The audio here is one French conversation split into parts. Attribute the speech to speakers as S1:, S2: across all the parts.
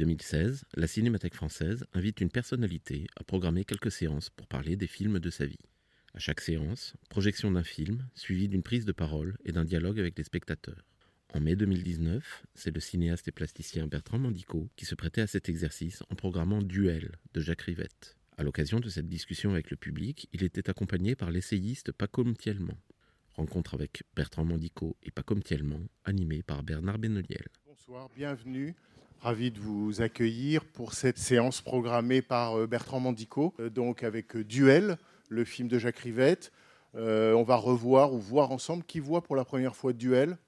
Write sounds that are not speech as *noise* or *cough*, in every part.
S1: 2016, la Cinémathèque française invite une personnalité à programmer quelques séances pour parler des films de sa vie. À chaque séance, projection d'un film, suivie d'une prise de parole et d'un dialogue avec les spectateurs. En mai 2019, c'est le cinéaste et plasticien Bertrand Mandico qui se prêtait à cet exercice en programmant Duel de Jacques Rivette. À l'occasion de cette discussion avec le public, il était accompagné par l'essayiste Paco Mtielman. Rencontre avec Bertrand Mandico et Paco Mtielman, animée par Bernard Benoliel.
S2: Bonsoir, bienvenue. Ravi de vous accueillir pour cette séance programmée par euh, Bertrand Mandico, euh, donc avec euh, Duel, le film de Jacques Rivette. On va revoir ou voir ensemble qui voit pour la première fois Duel.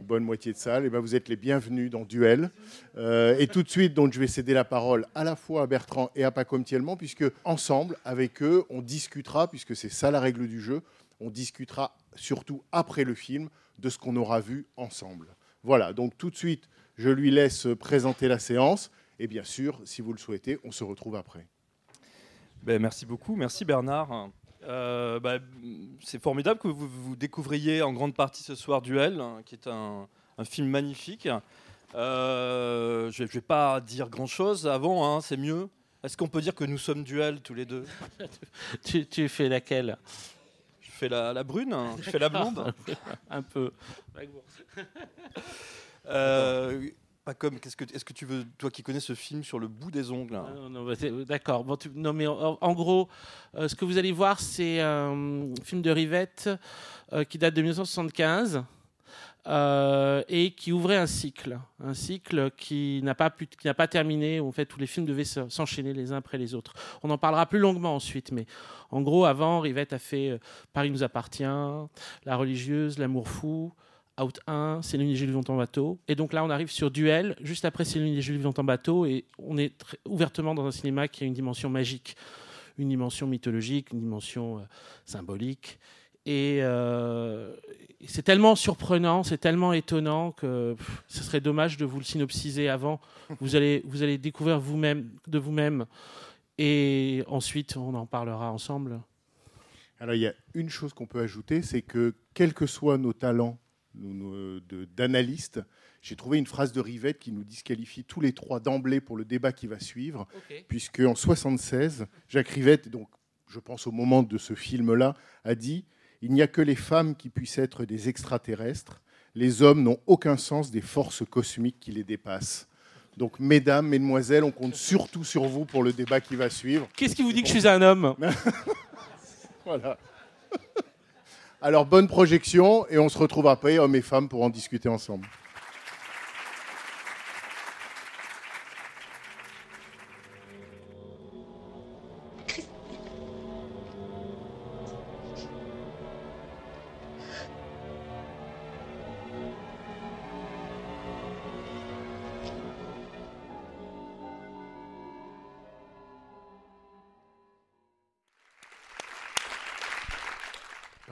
S2: Bonne moitié de salle, et ben vous êtes les bienvenus dans Duel. Et tout de suite, donc, je vais céder la parole à la fois à Bertrand et à Paco Mtielman, puisque ensemble, avec eux, on discutera, puisque c'est ça la règle du jeu, on discutera surtout après le film de ce qu'on aura vu ensemble. Voilà, donc tout de suite, je lui laisse présenter la séance. Et bien sûr, si vous le souhaitez, on se retrouve après.
S3: Ben, merci beaucoup, merci Bernard. Euh, bah, c'est formidable que vous, vous découvriez en grande partie ce soir Duel, hein, qui est un, un film magnifique. Euh, je ne vais pas dire grand-chose avant, hein, c'est mieux. Est-ce qu'on peut dire que nous sommes Duel tous les deux? *laughs*
S4: Tu, tu fais laquelle?
S3: Je fais la, la brune, hein, je fais la blonde. *laughs*
S4: Un peu. *laughs*
S3: Euh, pas comme, qu'est-ce que, est-ce que tu veux, toi qui connais ce film sur le bout des ongles hein,
S4: Non, non, bah, D'accord. Bon, tu- non, mais en, en gros, euh, ce que vous allez voir, c'est un film de Rivette euh, qui date de 1975 euh, et qui ouvrait un cycle, un cycle qui n'a pas pu, qui n'a pas terminé. Où en fait, tous les films devaient se- s'enchaîner les uns après les autres. On en parlera plus longuement ensuite, mais en gros, avant, Rivette a fait euh, Paris nous appartient, La religieuse, L'amour fou. Out 1, c'est l'une des Jules vivant en bateau. Et donc là, on arrive sur Duel, juste après l'une des Jules vivant en bateau, et on est très ouvertement dans un cinéma qui a une dimension magique, une dimension mythologique, une dimension euh, symbolique. Et, euh, et c'est tellement surprenant, c'est tellement étonnant que pff, ce serait dommage de vous le synopsiser avant. Vous allez, vous allez découvrir vous-même, de vous-même, et ensuite on en parlera ensemble.
S2: Alors, il y a une chose qu'on peut ajouter, c'est que quels que soient nos talents d'analystes, j'ai trouvé une phrase de Rivette qui nous disqualifie tous les trois d'emblée pour le débat qui va suivre, puisque en 76, Jacques Rivette, donc je pense au moment de ce film-là, a dit il n'y a que les femmes qui puissent être des extraterrestres. Les hommes n'ont aucun sens des forces cosmiques qui les dépassent. Donc, mesdames, mesdemoiselles, on compte surtout sur vous pour le débat qui va suivre.
S4: Qu'est-ce qui vous dit que je suis un homme? *laughs*
S2: Voilà. Alors, bonne projection et on se retrouve après, hommes et femmes, pour en discuter ensemble.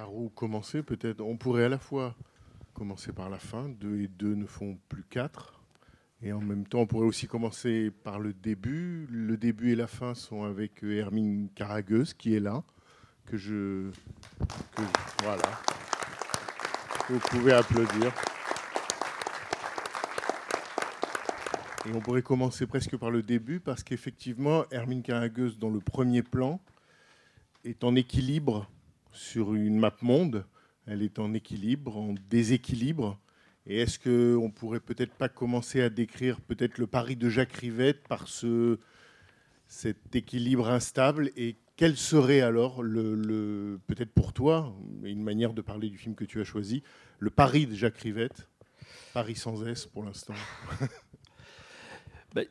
S2: Par où commencer Peut-être? On pourrait à la fois commencer par la fin. Deux et deux ne font plus quatre. Et en même temps, on pourrait aussi commencer par le début. Le début et la fin sont avec euh, Hermine Caragueuse, qui est là. Que je. que voilà. Vous pouvez applaudir. Et on pourrait commencer presque par le début, parce qu'effectivement, Hermine Caragueuse, dans le premier plan, est en équilibre sur une map monde. Elle est en équilibre, en déséquilibre. Et est-ce qu'on pourrait peut-être pas commencer à décrire peut-être le pari de Jacques Rivette par ce, cet équilibre instable et quel serait alors le, peut-être pour toi, une manière de parler du film que tu as choisi, le pari de Jacques Rivette, Paris sans S pour l'instant. *laughs*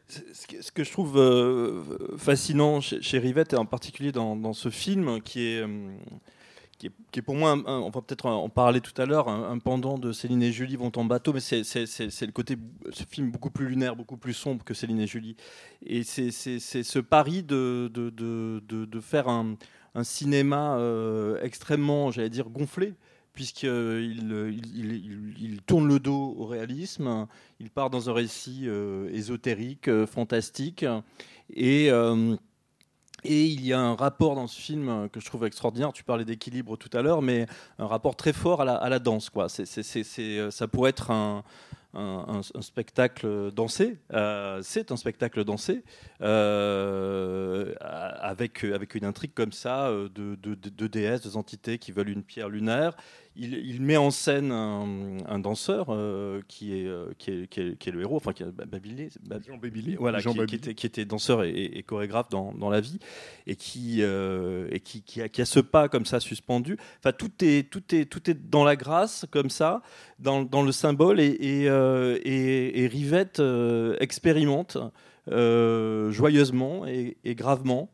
S3: C'est- ce, que, je trouve euh, fascinant chez, Rivette, et en particulier dans, ce film, qui est, euh, qui, est, pour moi, on va peut-être en parler tout à l'heure, un, pendant de Céline et Julie vont en bateau, mais c'est le côté, ce film beaucoup plus lunaire, beaucoup plus sombre que Céline et Julie. Et c'est ce pari de, de, de, de- faire un, cinéma euh, extrêmement, j'allais dire, gonflé puisqu'il il, il, il- il tourne le dos au réalisme, il part dans un récit euh, ésotérique, euh, fantastique, et, euh, et il y a un rapport dans ce film euh, que je trouve extraordinaire. Tu parlais d'équilibre tout à l'heure, mais un rapport très fort à la, danse. Quoi. Euh, ça pourrait être un, un- spectacle dansé. Euh, c'est un spectacle dansé euh, avec, avec une intrigue comme ça euh, de, de, de- de déesses, de entités qui veulent une pierre lunaire. Il, il met en scène un, un danseur euh, qui, est, qui, est, qui, est, qui est le héros, enfin qui est Babilé, Bab-
S2: Jean
S3: voilà,
S2: Jean
S3: qui, était, qui était danseur et, chorégraphe dans, dans la vie, et qui, et qui, qui a, qui a ce pas comme ça suspendu. Enfin, tout est, tout est, tout est dans la grâce comme ça, dans, dans le symbole, et, et, et- et Rivette euh, expérimente euh, joyeusement et, gravement.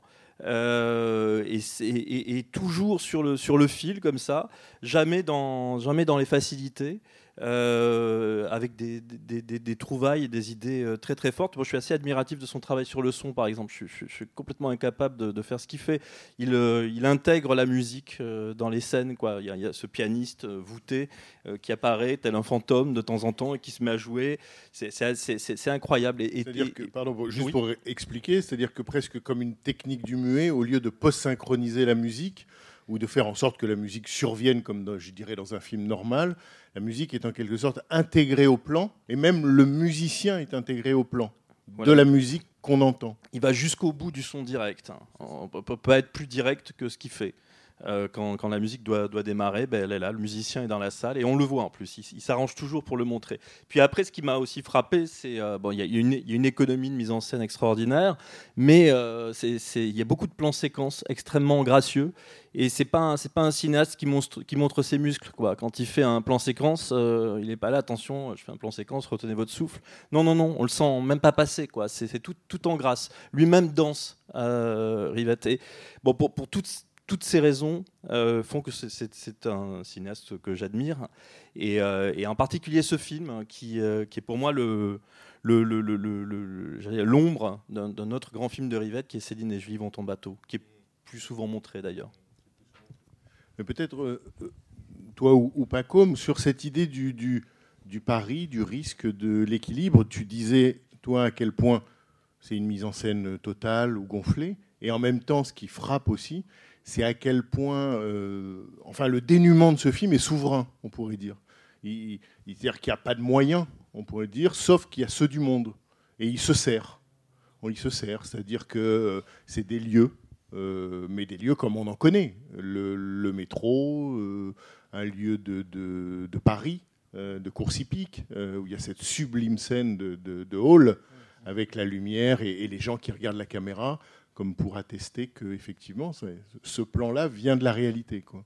S3: Euh, et, toujours sur le, fil comme ça, jamais dans les facilités, euh, avec des, des, des- des trouvailles et des idées euh, très très fortes. Moi, je suis assez admiratif de son travail sur le son, par exemple. Je, je- je suis complètement incapable de, de faire ce qu'il fait. Il, euh, il intègre la musique euh, dans les scènes. Quoi. Il, y a, il y a ce pianiste voûté qui apparaît tel un fantôme de temps en temps et qui se met à jouer. C'est- incroyable. Et,
S2: que, pardon, juste
S3: oui.
S2: pour expliquer, c'est-à-dire que presque comme une technique du muet, au lieu de post-synchroniser la musique ou de faire en sorte que la musique survienne comme dans- je dirais dans un film normal, la musique est en quelque sorte intégrée au plan et même le musicien est intégré au plan
S3: Voilà.
S2: de la musique qu'on entend.
S3: il va jusqu'au bout du son direct. hein. On ne peut pas être plus direct que ce qu'il fait. Euh, quand, la musique doit, démarrer, ben, elle est là, le musicien est dans la salle et on le voit en plus. Il, s'arrange toujours pour le montrer. Puis après, ce qui m'a aussi frappé, c'est euh, bon, y, a une- économie de mise en scène extraordinaire, mais euh, il y a beaucoup de plans séquences extrêmement gracieux et c'est pas pas un cinéaste qui montre, qui montre ses muscles quoi. Quand il fait un plan séquence, euh, il n'est pas là. Attention, je fais un plan séquence, retenez votre souffle. Non, non, non, on le sent même pas passer. C'est tout, tout en grâce. Lui-même danse, Rivette. Et bon, pour, pour toutes, toutes ces raisons euh, font que c'est- un cinéaste que j'admire. Et, euh, en particulier ce film hein, qui, euh, qui est pour moi l'ombre d'un autre grand film de Rivette qui est Céline et Julie vont en bateau, qui est plus souvent montré d'ailleurs.
S2: Mais peut-être toi ou, ou Pacôme, sur cette idée du pari, du risque, de l'équilibre, tu disais, toi, à quel point c'est une mise en scène totale ou gonflée, et en même temps, ce qui frappe aussi, c'est à quel point, euh, enfin, le dénuement de ce film est souverain, on pourrait dire. Il, il- C'est-à-dire qu'il n'y a pas de moyens, on pourrait dire, sauf qu'il y a ceux du monde, et il se sert. On y se sert, c'est-à-dire que euh, c'est des lieux, euh, mais des lieux comme on en connaît. Le, le métro, euh, un lieu de, de- de Paris, de course hippique, où il y a cette sublime scène de, de- de hall avec la lumière et, et les gens qui regardent la caméra, comme pour attester que effectivement, ce plan-là vient de la réalité. Quoi.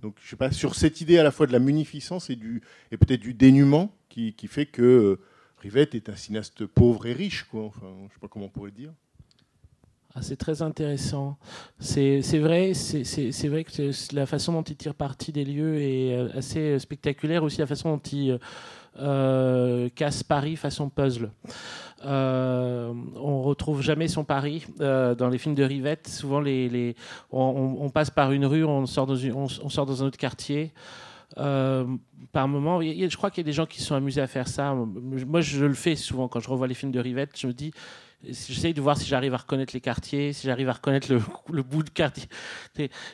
S2: Donc, je sais pas, sur cette idée à la fois de la munificence et, du, et peut-être du dénuement qui, qui fait que euh, Rivette est un cinéaste pauvre et riche. Quoi. Enfin, je sais pas comment on pourrait dire.
S4: Ah, c'est très intéressant. C'est vrai, vrai que la façon dont il tire parti des lieux est euh, assez spectaculaire. Aussi la façon dont il euh, casse Paris façon puzzle. Euh, on retrouve jamais son Paris euh, dans les films de Rivette. Souvent, on, passe par une rue, on sort dans, un autre quartier. Euh, par moment, je crois qu'il y a des gens qui sont amusés à faire ça. Moi, je le fais souvent quand je revois les films de Rivette. Je me dis, j'essaye de voir si j'arrive à reconnaître les quartiers, si j'arrive à reconnaître le, *laughs* bout de quartier.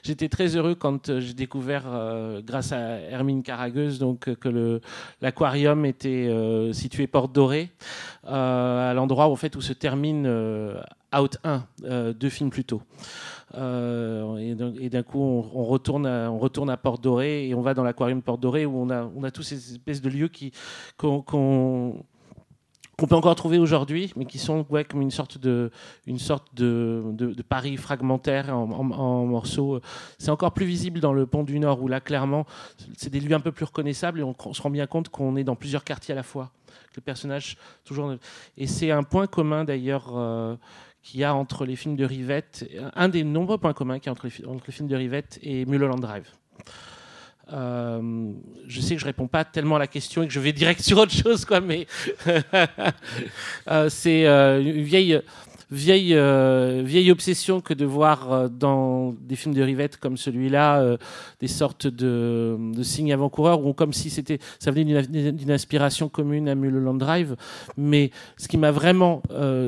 S4: J'étais très heureux quand euh, j'ai découvert, euh, grâce à Hermine Caragueuse, donc, euh, que l'aquarium était euh, situé Porte Dorée, à l'endroit en fait, où se termine Out 1, euh, deux films plus tôt. Et d'un coup, on, retourne à, on retourne à Porte Dorée et on va dans l'aquarium Porte Dorée où on a, tous ces espèces de lieux qui, qu'on- qu'on peut encore trouver aujourd'hui, mais qui sont ouais, comme une sorte de, une sorte de, de, Paris fragmentaire en, morceaux. C'est encore plus visible dans le Pont du Nord, où là, clairement, c'est des lieux un peu plus reconnaissables et on, se rend bien compte qu'on est dans plusieurs quartiers à la fois. Le personnage, toujours. Et c'est un point commun d'ailleurs. euh, qu'il y a entre les films de Rivette, un des nombreux points communs qu'il y a entre entre les films de Rivette et Mulholland Drive. Euh, je sais que je réponds pas tellement à la question et que je vais direct sur autre chose, quoi, mais *laughs* euh, c'est euh, une vieille vieille, euh, vieille obsession que de voir euh, dans des films de Rivette comme celui-là euh, des sortes de, signes avant-coureurs ou comme si c'était ça venait d'une- inspiration commune à Mulholland Drive. Mais ce qui m'a vraiment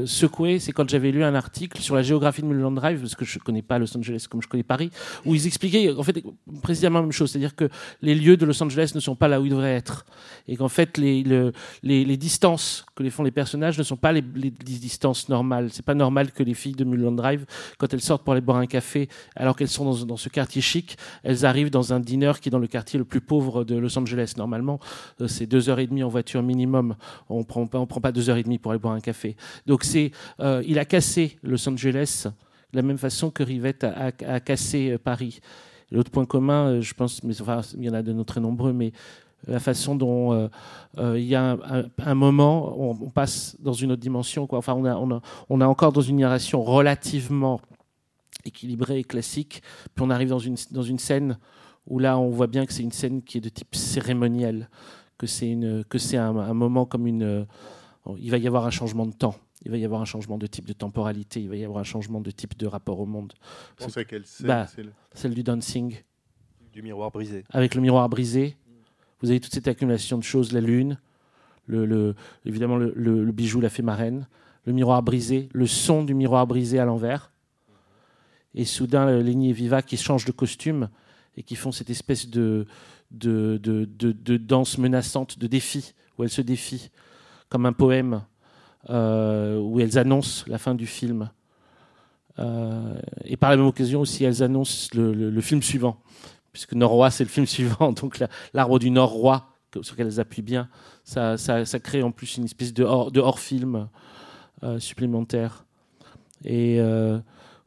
S4: secoué, c'est quand j'avais lu un article sur la géographie de Mulholland Drive, parce que je connais pas Los Angeles comme je connais Paris, où ils expliquaient en fait précisément la même chose, c'est-à-dire que les lieux de Los Angeles ne sont pas là où ils devraient être, et qu'en fait les, le- les, les distances que les font les personnages ne sont pas les, distances normales. Normal que les filles de Mulholland Drive, quand elles sortent pour aller boire un café, alors qu'elles sont dans, ce quartier chic, elles arrivent dans un dîner qui est dans le quartier le plus pauvre de Los Angeles. Normalement, euh, c'est deux heures et demie en voiture minimum. On prend prend pas deux heures et demie pour aller boire un café. Donc c'est, euh, il a cassé Los Angeles de la même façon que Rivette a, cassé euh, Paris. L'autre point commun, je pense, mais enfin, il y en a de très nombreux, mais la façon dont euh, euh, il y a un, un- un moment, on, on passe dans une autre dimension. Quoi. Enfin, on a, on, a, on a encore dans une narration relativement équilibrée et classique, puis on arrive dans une, dans une scène où là, on voit bien que c'est une scène qui est de type cérémoniel, que c'est une, que c'est un, un moment comme une, euh, il va y avoir un changement de temps. Il va y avoir un changement de type de temporalité, il va y avoir un changement de type de rapport au monde.
S2: Vous pensez à quelle scène
S4: Bah. Celle du dancing,
S3: Du miroir brisé.
S4: avec le miroir brisé. Vous avez toute cette accumulation de choses, la lune, évidemment le, bijou, la fée marraine, le miroir brisé, le son du miroir brisé à l'envers. Et soudain, Lenny et Viva qui changent de costume et qui font cette espèce de, danse menaçante, de défi, où elles se défient, comme un poème, euh, où elles annoncent la fin du film. Euh, et par la même occasion aussi, elles annoncent le film suivant, puisque Nord-Roi, c'est le film suivant. *laughs* Donc la- l'arbre du Nord-Roi, que- sur lequel elles appuient bien, ça, crée en plus une espèce de hors- de hors-film euh, supplémentaire. Et euh,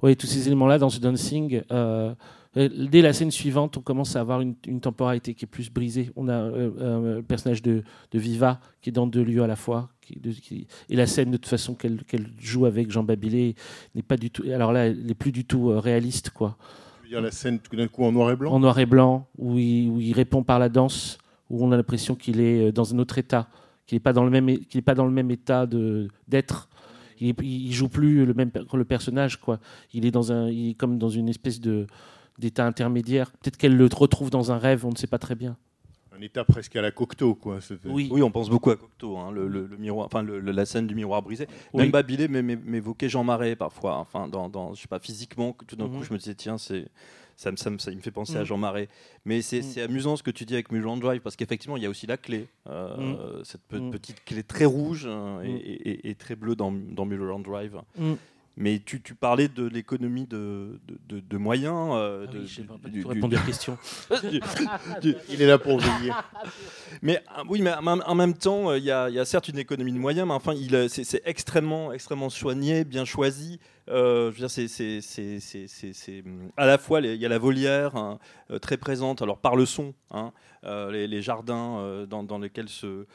S4: ouais, tous ces éléments-là dans ce dancing, euh, euh, dès la scène suivante, on commence à avoir une, temporalité qui est plus brisée. On a le personnage de, Viva qui est dans deux lieux à la fois. et la scène, de toute façon, qu'elle joue avec Jean Babilé n'est pas du tout. Alors là, elle n'est plus du tout réaliste, quoi
S2: veux dire la scène tout d'un coup en noir et blanc
S4: en noir et blanc, où il, répond par la danse, où on a l'impression qu'il est euh, dans un autre état, qu'il n'est pas dans le même, pas dans le même état d'être. Il, il joue plus le même le personnage, quoi. Il est dans un, il est comme dans une espèce d'état intermédiaire. Peut-être qu'elle le retrouve dans un rêve, on ne sait pas très bien.
S2: Un état presque à la Cocteau, quoi.
S4: Oui,
S3: Oui, on pense beaucoup à Cocteau, hein, le, le- le miroir, enfin le- le- la scène du miroir brisé.
S4: Oui.
S3: Même Babilé m'é- m'é- m'évoquait Jean Marais parfois. Enfin, dans, dans- je sais pas physiquement, que tout d'un
S4: Mhm.
S3: coup, je me disais tiens, c'est ça me, ça me- ça- il me fait penser
S4: Mhm.
S3: à Jean Marais. Mais c'est
S4: Mhm.
S3: c'est amusant ce que tu dis avec Mulholland Drive parce qu'effectivement, il y a aussi la clé, euh, cette pe-
S4: Mhm.
S3: petite clé très rouge hein, et,
S4: Mhm.
S3: et- et- et très bleue dans, dans Mulholland Drive. Mais tu, tu parlais de l'économie de, de, de- de moyens. euh,
S4: Ah
S3: de-
S4: oui, j'ai
S3: du-
S4: pas
S3: du-
S4: tout
S3: du-
S4: répondu à la question. *laughs*
S3: du- du-
S2: Il est là pour veiller. *laughs*
S3: mais ah, oui, mais en même temps, euh, il y, a- il y a certes une économie de moyens, mais enfin, il, c'est c'est extrêmement, extrêmement soigné, bien choisi. Euh, je veux dire, c'est- c'est c'est- c'est- c'est- c'est, à la fois les- il y a la volière hein, euh, très présente, alors par le son, hein, les, les jardins dans, dans lesquels se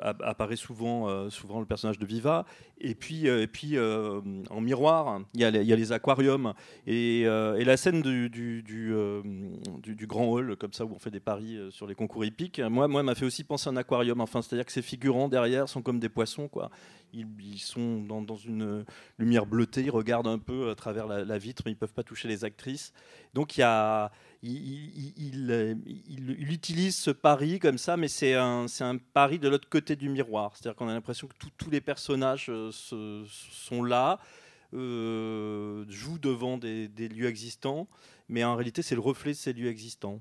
S3: apparaît souvent, euh, souvent le personnage de Viva, et puis, euh, et puis euh, en miroir, il y, a les- aquariums et, euh, la scène du, euh, grand hall, comme ça, où on fait des paris euh, sur les concours hippiques, moi, moi, m'a fait aussi penser à un aquarium. Enfin, c'est-à-dire que ces figurants derrière sont comme des poissons, quoi. Ils, sont dans, une lumière bleutée, ils regardent un peu à travers la, la vitre, mais ils peuvent pas toucher les actrices. Donc il y a, il, il- il- il- il utilise ce pari comme ça, mais c'est un, pari de l'autre côté du miroir. C'est-à-dire qu'on a l'impression que tous- les personnages euh, sont là, euh, jouent devant des, lieux existants, mais en réalité c'est le reflet de ces lieux existants.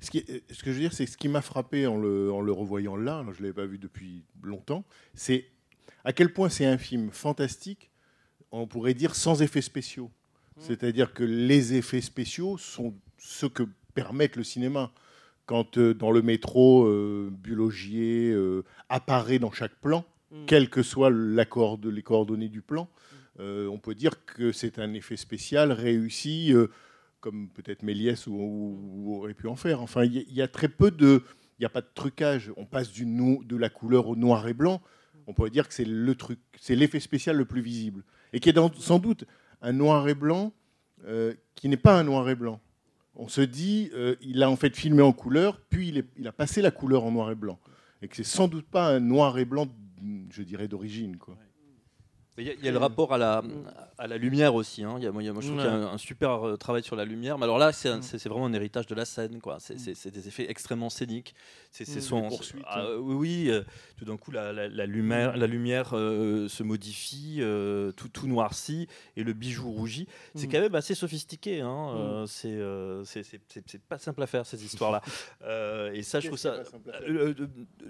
S2: Ce, que je veux dire, c'est ce qui m'a frappé en le, en le revoyant là, alors je ne l'avais pas vu depuis longtemps, c'est à quel point c'est un film fantastique, on pourrait dire sans effets spéciaux. C'est-à-dire que les effets spéciaux sont ce que permettent le cinéma. Quand euh, dans le métro, euh, Bulogier euh, apparaît dans chaque plan,
S4: Mm.
S2: quelles que soient les coordonnées du plan, euh, on peut dire que c'est un effet spécial réussi, comme peut-être Méliès ou, ou- aurait pu en faire. Enfin, il y, a- il y a très peu de, il n'y a pas de trucage. On passe du no- de la couleur au noir et blanc. On pourrait dire que c'est le truc, c'est l'effet spécial le plus visible, et qui est dans- sans doute un noir et blanc euh, qui n'est pas un noir et blanc. on se dit, euh, il a en fait filmé en couleur, puis il, a passé la couleur en noir et blanc. Et que c'est sans doute pas un noir et blanc, je dirais, d'origine. quoi.
S3: Il y, a- il y a le rapport à la, à la lumière aussi. hein. Y a, moi, je trouve
S4: Ouais.
S3: qu'il y a un, un super euh, travail sur la lumière. Mais alors là, c'est
S4: Mm.
S3: vraiment un héritage de la scène. quoi. C'est- des effets extrêmement scéniques. C'est
S4: Mm.
S3: son-. Ah, euh, oui, euh, tout d'un coup, la, la- la lumière, la lumière euh, se modifie, euh, tout, tout noircit et le bijou rougit. C'est
S4: Mm.
S3: quand même assez sophistiqué. hein. Euh, c'est euh, pas simple à faire, ces histoires-là. *laughs* Euh, et ça, je trouve ça. Euh, euh,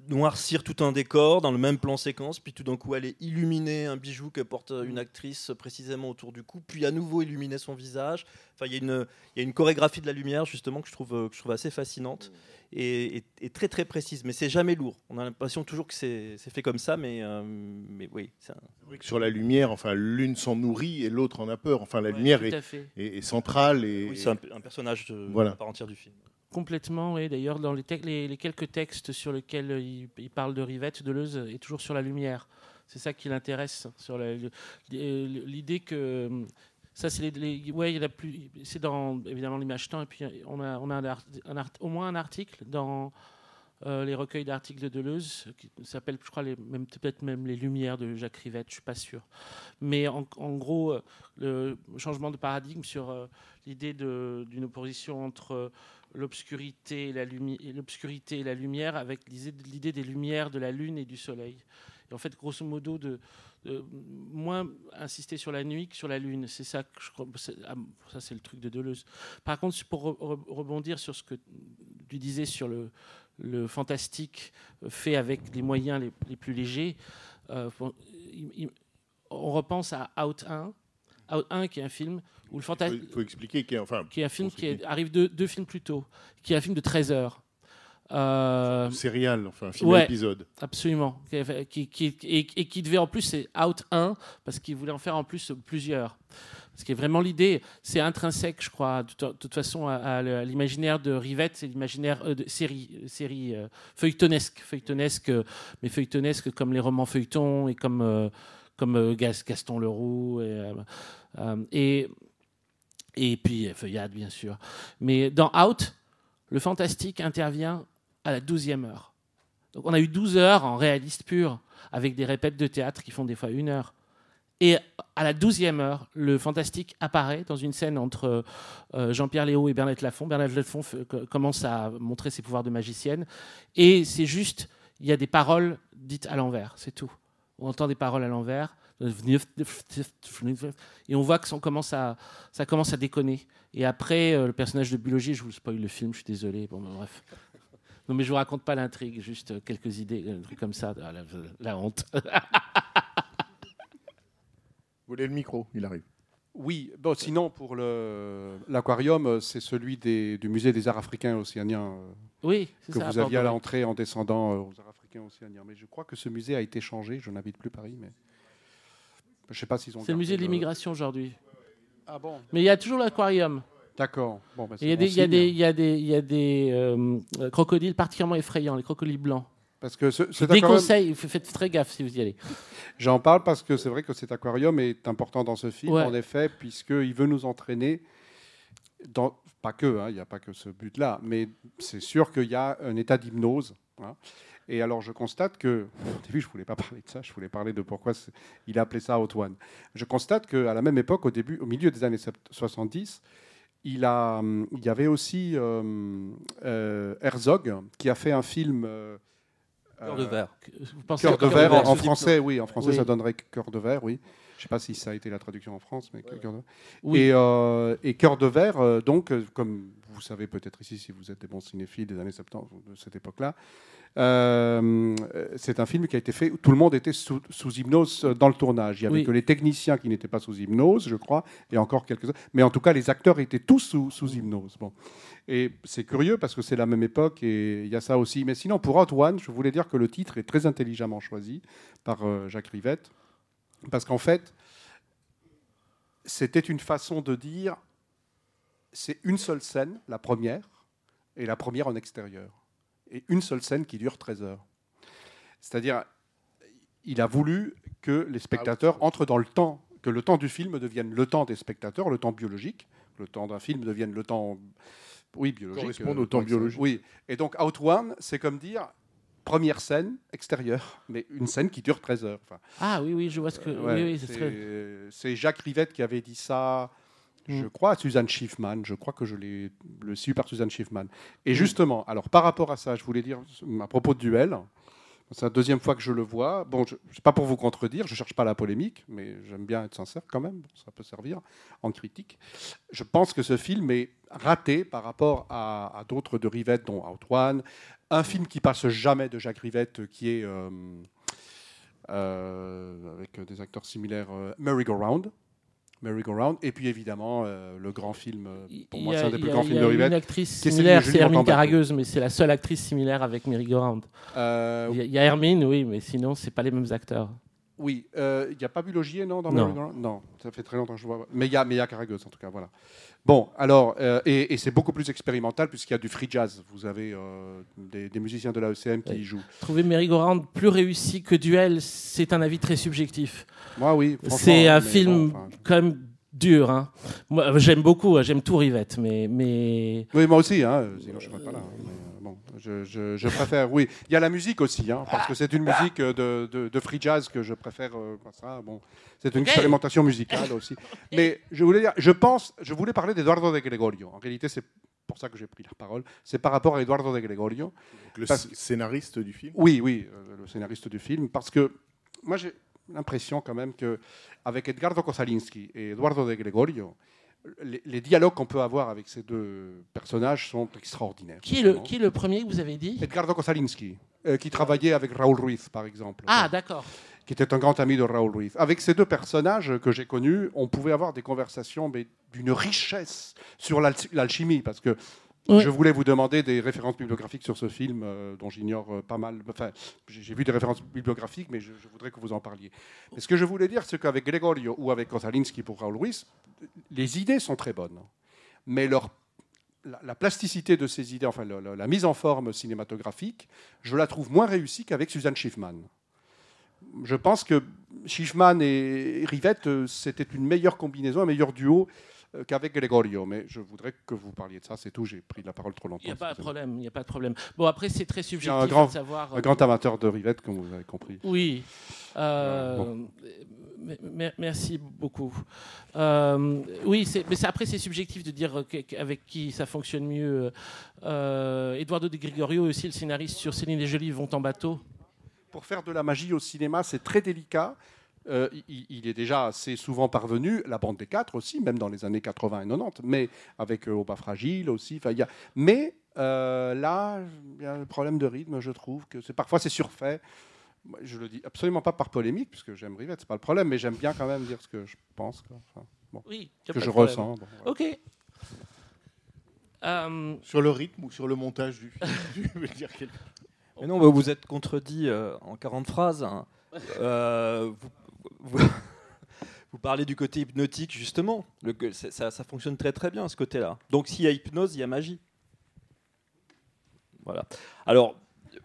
S3: noircir tout un décor dans le même plan séquence, puis tout d'un coup aller illuminer un bijou que porte une actrice précisément autour du cou, puis à nouveau illuminer son visage. Enfin, il y, a une- il y a une chorégraphie de la lumière justement que je trouve, euh, que je trouve assez fascinante et, et- et très très précise. Mais c'est jamais lourd. On a l'impression toujours que c'est fait comme ça, mais, euh, mais oui. c'est un-
S2: C'est vrai que sur la lumière, enfin, l'une s'en nourrit et l'autre en a peur. Enfin, la
S3: Ouais,
S2: lumière est, est- est centrale. Et,
S3: oui, c'est un, un personnage de,
S2: Voilà.
S3: à part entière du film.
S4: Complètement, oui. D'ailleurs, dans les, tec- les- les quelques textes sur lesquels euh, il, il parle de Rivette, Deleuze est toujours sur la lumière. C'est ça qui l'intéresse. Sur le- l'idée que ça, c'est ouais, il a plus. C'est dans évidemment l'image temps. Et puis on a, on a au moins un article dans euh, les recueils d'articles de Deleuze qui s'appelle, je crois, peut-être même les Lumières de Jacques Rivette. Je suis pas sûr. Mais en, gros, euh, le changement de paradigme sur euh, l'idée d'une opposition entre euh, l'obscurité et la l'obscurité et la lumière avec l'idée des lumières de la lune et du soleil. Et en fait, grosso modo, de, de moins insister sur la nuit que sur la lune. C'est ça que je crois. ah, Ça, c'est le truc de Deleuze. Par contre, pour re- re- rebondir sur ce que tu disais sur le, le fantastique euh, fait avec les moyens les, les plus légers, euh, on repense à Out 1. Out 1, qui est un film où le fantastique
S2: il faut expliquer qu'il y a- enfin,
S4: qui est un film qui est- arrive deux, deux films plus tôt, qui est un film de 13 heures. Euh,
S2: serial, enfin, un film
S4: ouais.
S2: épisode.
S4: absolument. Qui, qui- qui- et, et qui devait en plus, c'est Out 1, parce qu'il voulait en faire en plus plusieurs. Ce qui est vraiment l'idée, c'est intrinsèque, je crois, de, toute- de toute façon, à, à l'imaginaire de Rivette, c'est l'imaginaire euh, de série, série euh, feuilletonesque, feuilletonesque, euh, mais feuilletonesque comme les romans feuilletons et comme, comme Gas- Gaston Leroux. Et, et, et puis Feuillade, bien sûr. Mais dans Out, le fantastique intervient à la 12e heure. Donc on a eu 12 heures en réaliste pur, avec des répètes de théâtre qui font des fois une heure. Et à la 12e heure, le fantastique apparaît dans une scène entre euh, Jean-Pierre Léaud et Bernadette Lafont. Bernadette Lafont co- commence à montrer ses pouvoirs de magicienne. Et c'est juste, il y a des paroles dites à l'envers, c'est tout. On entend des paroles à l'envers. Et on voit que ça commence à, ça commence à déconner. Et après, euh, le personnage de Bulogier, je vous spoil le film, je suis désolé. Bon, bref. Non, mais je vous raconte pas l'intrigue, juste euh, quelques idées, un truc comme ça. Ah, la, la honte. *laughs*
S2: Vous voulez le micro Il arrive.
S5: Oui, bon, sinon pour l'aquarium, euh, c'est celui des- du musée des arts africains et océaniens euh,
S4: Oui, c'est
S5: que
S4: ça.
S5: vous aviez à l'entrée en descendant aux arts africains et océaniens. Mais je crois que ce musée a été changé. Je n'habite plus Paris, mais je ne sais pas s'ils ont.
S4: C'est le musée de l'immigration aujourd'hui.
S5: Ah bon
S4: Mais il y a toujours l'aquarium.
S5: D'accord. Bon, bah,
S4: Il y a des,
S5: bon
S4: il y a
S5: signe.
S4: des, il y a des, il y a des euh, crocodiles particulièrement effrayants, les crocodiles blancs.
S5: Parce que ce, cet aquarium,
S4: déconseille, f- faites très gaffe si vous y allez.
S5: j'en parle parce que c'est vrai que cet aquarium est important dans ce film,
S4: Ouais.
S5: en effet, puisqu'il veut nous entraîner dans, pas que, hein, il n'y a pas que ce but-là, mais c'est sûr qu'il y a un état d'hypnose. hein. Et alors, je constate que, au début, je ne voulais pas parler de ça, je voulais parler de pourquoi il a appelé ça Hot One. Je constate qu'à la même époque, au, début, au milieu des années sept- 70, il, a, hum, il y avait aussi euh, euh, Herzog qui a fait un film. euh,
S3: Cœur de verre.
S4: Vous
S5: Cœur de verre, en français, oui, en français
S4: Oui.
S5: ça donnerait cœur de verre, oui. Je ne sais pas si ça a été la traduction en France, mais cœur de verre.
S4: Oui.
S5: Et, euh, et cœur de verre, donc, comme vous savez peut-être ici, si vous êtes des bons cinéphiles des années 70, de cette époque-là, euh, c'est un film qui a été fait où tout le monde était sous, sous hypnose euh, dans le tournage. Il n'y avait
S4: Oui.
S5: que les techniciens qui n'étaient pas sous hypnose, je crois, et encore quelques-uns. Mais en tout cas, les acteurs étaient tous sous, sous hypnose. Bon. Et c'est curieux parce que c'est la même époque et il y a ça aussi. Mais sinon, pour Hot One, je voulais dire que le titre est très intelligemment choisi par euh, Jacques Rivette. Parce qu'en fait, c'était une façon de dire c'est une seule scène, la première, et la première en extérieur. Et une seule scène qui dure 13 heures. C'est-à-dire, il a voulu que les spectateurs entrent dans le temps, que le temps du film devienne le temps des spectateurs, le temps biologique, le temps d'un film devienne le temps oui, biologique.
S2: Correspondent
S5: euh,
S2: au temps biologique.
S5: Oui. Et donc, Out One, c'est comme dire première scène extérieure, mais une scène qui dure 13 heures. Enfin,
S4: Ah oui, oui, je vois ce que.
S5: Ouais,
S4: oui, oui,
S5: c'est Jacques Rivette qui avait dit ça, je
S4: Mm.
S5: crois, à Suzanne Schiffman. Je crois que je l'ai le su par Suzanne Schiffman.
S4: Mm.
S5: Et justement, alors par rapport à ça, je voulais dire à propos de duel. C'est la deuxième fois que je le vois. Bon, je c'est pas pour vous contredire, je cherche pas la polémique, mais j'aime bien être sincère quand même. Ça peut servir en critique. Je pense que ce film est raté par rapport à, à d'autres de Rivette, dont Out One. Un film qui passe jamais de Jacques Rivette, qui est euh, euh, avec des acteurs similaires, euh, Merry Go Round. Merry Go Round. Et puis évidemment, euh, le grand film, euh, pour moi, c'est un des plus grands
S4: il y
S5: films
S4: a
S5: de
S4: Une
S5: Rivette.
S4: actrice
S5: celle de
S4: similaire, c'est Hermine. Caragueuse, mais c'est la seule actrice similaire avec Mary Gorand.
S5: Euh,
S4: Il y, y a Hermine, oui, mais sinon, c'est pas les mêmes acteurs.
S5: Oui, euh, il n'y a pas Bulogier, non, dans
S4: Non.
S5: Non, ça fait très longtemps que je vois. Mais il y a, mais il y a Caragueuse, en tout cas, voilà. Bon, alors, euh, et, et c'est beaucoup plus expérimental puisqu'il y a du free jazz. Vous avez euh, des, des musiciens de la ECM qui
S4: Oui.
S5: y jouent.
S4: Trouver Mary Gorand plus réussi que Duel, c'est un avis très subjectif.
S5: Moi, oui.
S4: C'est un film
S5: bon, enfin,
S4: quand même dur. hein. Moi, j'aime beaucoup, hein, j'aime tout Rivette, mais, mais
S5: Oui, moi aussi, hein, sinon je ne serais pas là. hein, mais, euh, je, je- je préfère, oui. Il y a la musique aussi, hein, parce que c'est une musique de, de- de free jazz que je préfère. euh, ça, bon, c'est une expérimentation musicale aussi. *laughs* Mais je voulais dire, je pense, je voulais parler d'Eduardo de Gregorio. En réalité, c'est pour ça que j'ai pris la parole. C'est par rapport à Eduardo de Gregorio.
S2: Donc, le
S5: Parce-
S2: scénariste du film?
S5: Oui, oui, euh, le scénariste du film, parce que moi j'ai l'impression quand même que avec Edgardo Kosalinski et Eduardo de Gregorio, les, les dialogues qu'on peut avoir avec ces deux personnages sont extraordinaires.
S4: qui est, le,
S5: vraiment.
S4: qui est le premier que vous avez dit?
S5: Edgardo Kosalinski, euh, qui travaillait avec Raoul Ruiz, par exemple.
S4: Ah, d'accord.
S5: qui était un grand ami de Raoul Ruiz. Avec ces deux personnages que j'ai connus, on pouvait avoir des conversations mais d'une richesse sur l'al- l'alchimie, parce que Je voulais vous demander des références bibliographiques sur ce film, euh, dont j'ignore euh, pas mal. Enfin, j'ai vu des références bibliographiques, mais je, voudrais que vous en parliez. Ce que je voulais dire, c'est qu'avec Gregorio ou avec Kosalinski pour Raoul Ruiz, les idées sont très bonnes, mais leur la, la plasticité de ces idées, enfin le- la mise en forme cinématographique, je la trouve moins réussie qu'avec Suzanne Schiffman. Je pense que Schiffman et Rivette, euh, c'était une meilleure combinaison, un meilleur duo qu'avec Gregorio. Mais je voudrais que vous parliez de ça, c'est tout. J'ai pris la parole trop longtemps.
S4: Il n'y a pas de problème. Il a pas de problème. Bon, après, c'est très subjectif
S5: un grand-
S4: de savoir.
S5: Un grand amateur de Rivette, comme vous avez compris.
S4: Oui. Euh,
S5: Bon.
S4: me- me- Merci beaucoup. Euh, oui, mais après, c'est subjectif de dire avec qui ça fonctionne mieux. Euh, Eduardo de Gregorio, aussi le scénariste sur Céline et Jolie, vont en bateau.
S5: Pour faire de la magie au cinéma, c'est très délicat. Euh, il, il est déjà assez souvent parvenu, la bande des quatre aussi, même dans les années 80 et 90, mais avec euh, Au bas fragile aussi. Y a... Mais euh, là, il y a un problème de rythme, je trouve que c'est parfois c'est surfait. Je le dis absolument pas par polémique, puisque j'aime Rivette, c'est pas le problème, mais j'aime bien quand même dire ce que je pense, quoi. Enfin, bon,
S4: Oui,
S5: ce que je
S4: problème.
S5: ressens. bon, voilà.
S4: Ok. Euh,
S2: Sur le rythme ou sur le montage du film *laughs* Tu veux dire quelque-
S3: Mais non, bah, vous êtes contredit euh, en 40 phrases. hein. Euh, vous, *laughs* vous- parlez du côté hypnotique, justement. Ça, fonctionne très très bien, ce côté-là. Donc s'il y a hypnose, il y a magie. Voilà. Alors,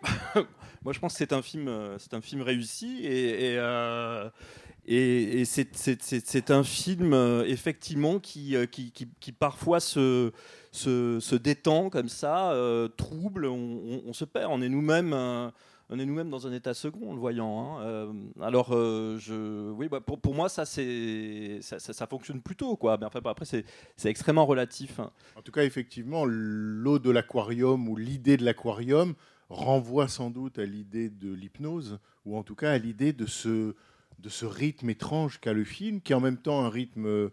S3: *laughs* moi je pense que c'est un film, euh, un film réussi et, euh, c'est- un film euh, effectivement qui, qui, qui- qui parfois se, détend comme ça, trouble, on, se perd, on est nous-mêmes. On est nous-mêmes dans un état second en le voyant. hein. Euh, alors, euh, oui, bah, pour, moi, ça, ça, fonctionne plutôt. Quoi. Mais après, c'est, c'est extrêmement relatif. hein.
S2: En tout cas, effectivement, l'eau de l'aquarium ou l'idée de l'aquarium renvoie sans doute à l'idée de l'hypnose, ou en tout cas à l'idée de ce, de ce rythme étrange qu'a le film, qui est en même temps un rythme, euh,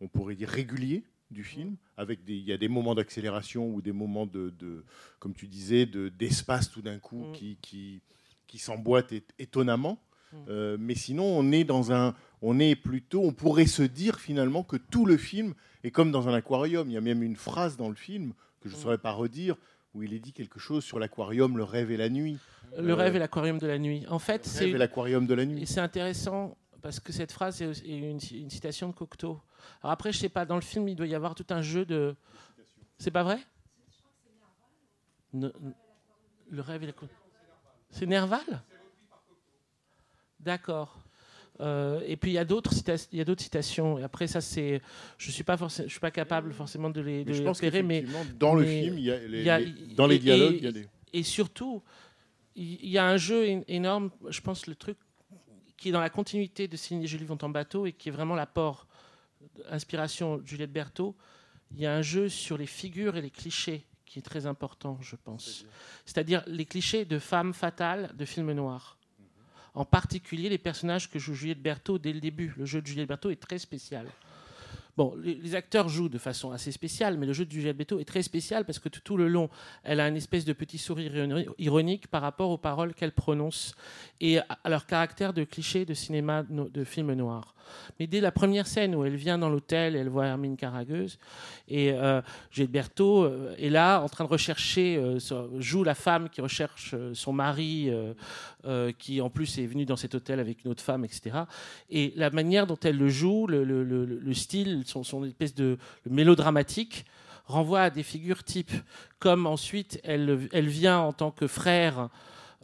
S2: on pourrait dire, régulier du film. Avec des, il y a des moments d'accélération ou des moments de, de comme tu disais, de, d'espace tout d'un coup
S4: Mm.
S2: qui, qui, qui s'emboîtent étonnamment.
S4: Mm.
S2: Euh, mais sinon, on est dans un, on est plutôt, on pourrait se dire finalement que tout le film est comme dans un aquarium. Il y a même une phrase dans le film que je ne
S4: Mm.
S2: saurais pas redire où il est dit quelque chose sur l'aquarium, le rêve et la nuit.
S4: le
S2: Euh,
S4: rêve et l'aquarium de la nuit. En fait,
S2: Le
S4: c'est
S2: rêve et l'aquarium de la
S4: Et
S2: nuit.
S4: c'est intéressant parce que cette phrase est une, une citation de Cocteau. Alors après, je sais pas, dans le film, il doit y avoir tout un jeu de. C'est pas vrai? Ne- Le rêve et la. C'est Nerval? D'accord. Euh, et puis il y a d'autres cita- il y a d'autres citations. Et après ça c'est, je suis pas forcément, je suis pas capable forcément de les, de
S2: Mais je
S4: les
S2: pense
S4: repérer, mais
S2: qu'effectivement, dans le
S4: mais
S2: film, il y a les-
S4: y a-
S2: les- dans les dialogues,
S4: et-
S2: il y a des.
S4: et surtout, il y a un jeu énorme, je pense, le truc qui est dans la continuité de Céline et Julie vont en bateau et qui est vraiment l'apport, inspiration Juliette Berthaud. Il y a un jeu sur les figures et les clichés qui est très important, je pense. C'est-à-dire les clichés de femmes fatales de films noirs. En particulier les personnages que joue Juliette Berthaud dès le début. Le jeu de Juliette Berthaud est très spécial. Bon, les, acteurs jouent de façon assez spéciale, mais le jeu de Juliette Berthaud est très spécial parce que tout, le long, elle a une espèce de petit sourire ironi- ironique par rapport aux paroles qu'elle prononce et à leur caractère de cliché de cinéma, de film noir. Mais dès la première scène où elle vient dans l'hôtel, elle voit Hermine Caragueuse et euh, Berthaud euh, est là en train de rechercher, euh, joue la femme qui recherche euh, son mari, qui en plus est venu dans cet hôtel avec une autre femme, etc. Et la manière dont elle le joue, le- le- le style, son, son espèce de mélodramatique, renvoie à des figures types. Comme ensuite, elle, elle vient en tant que frère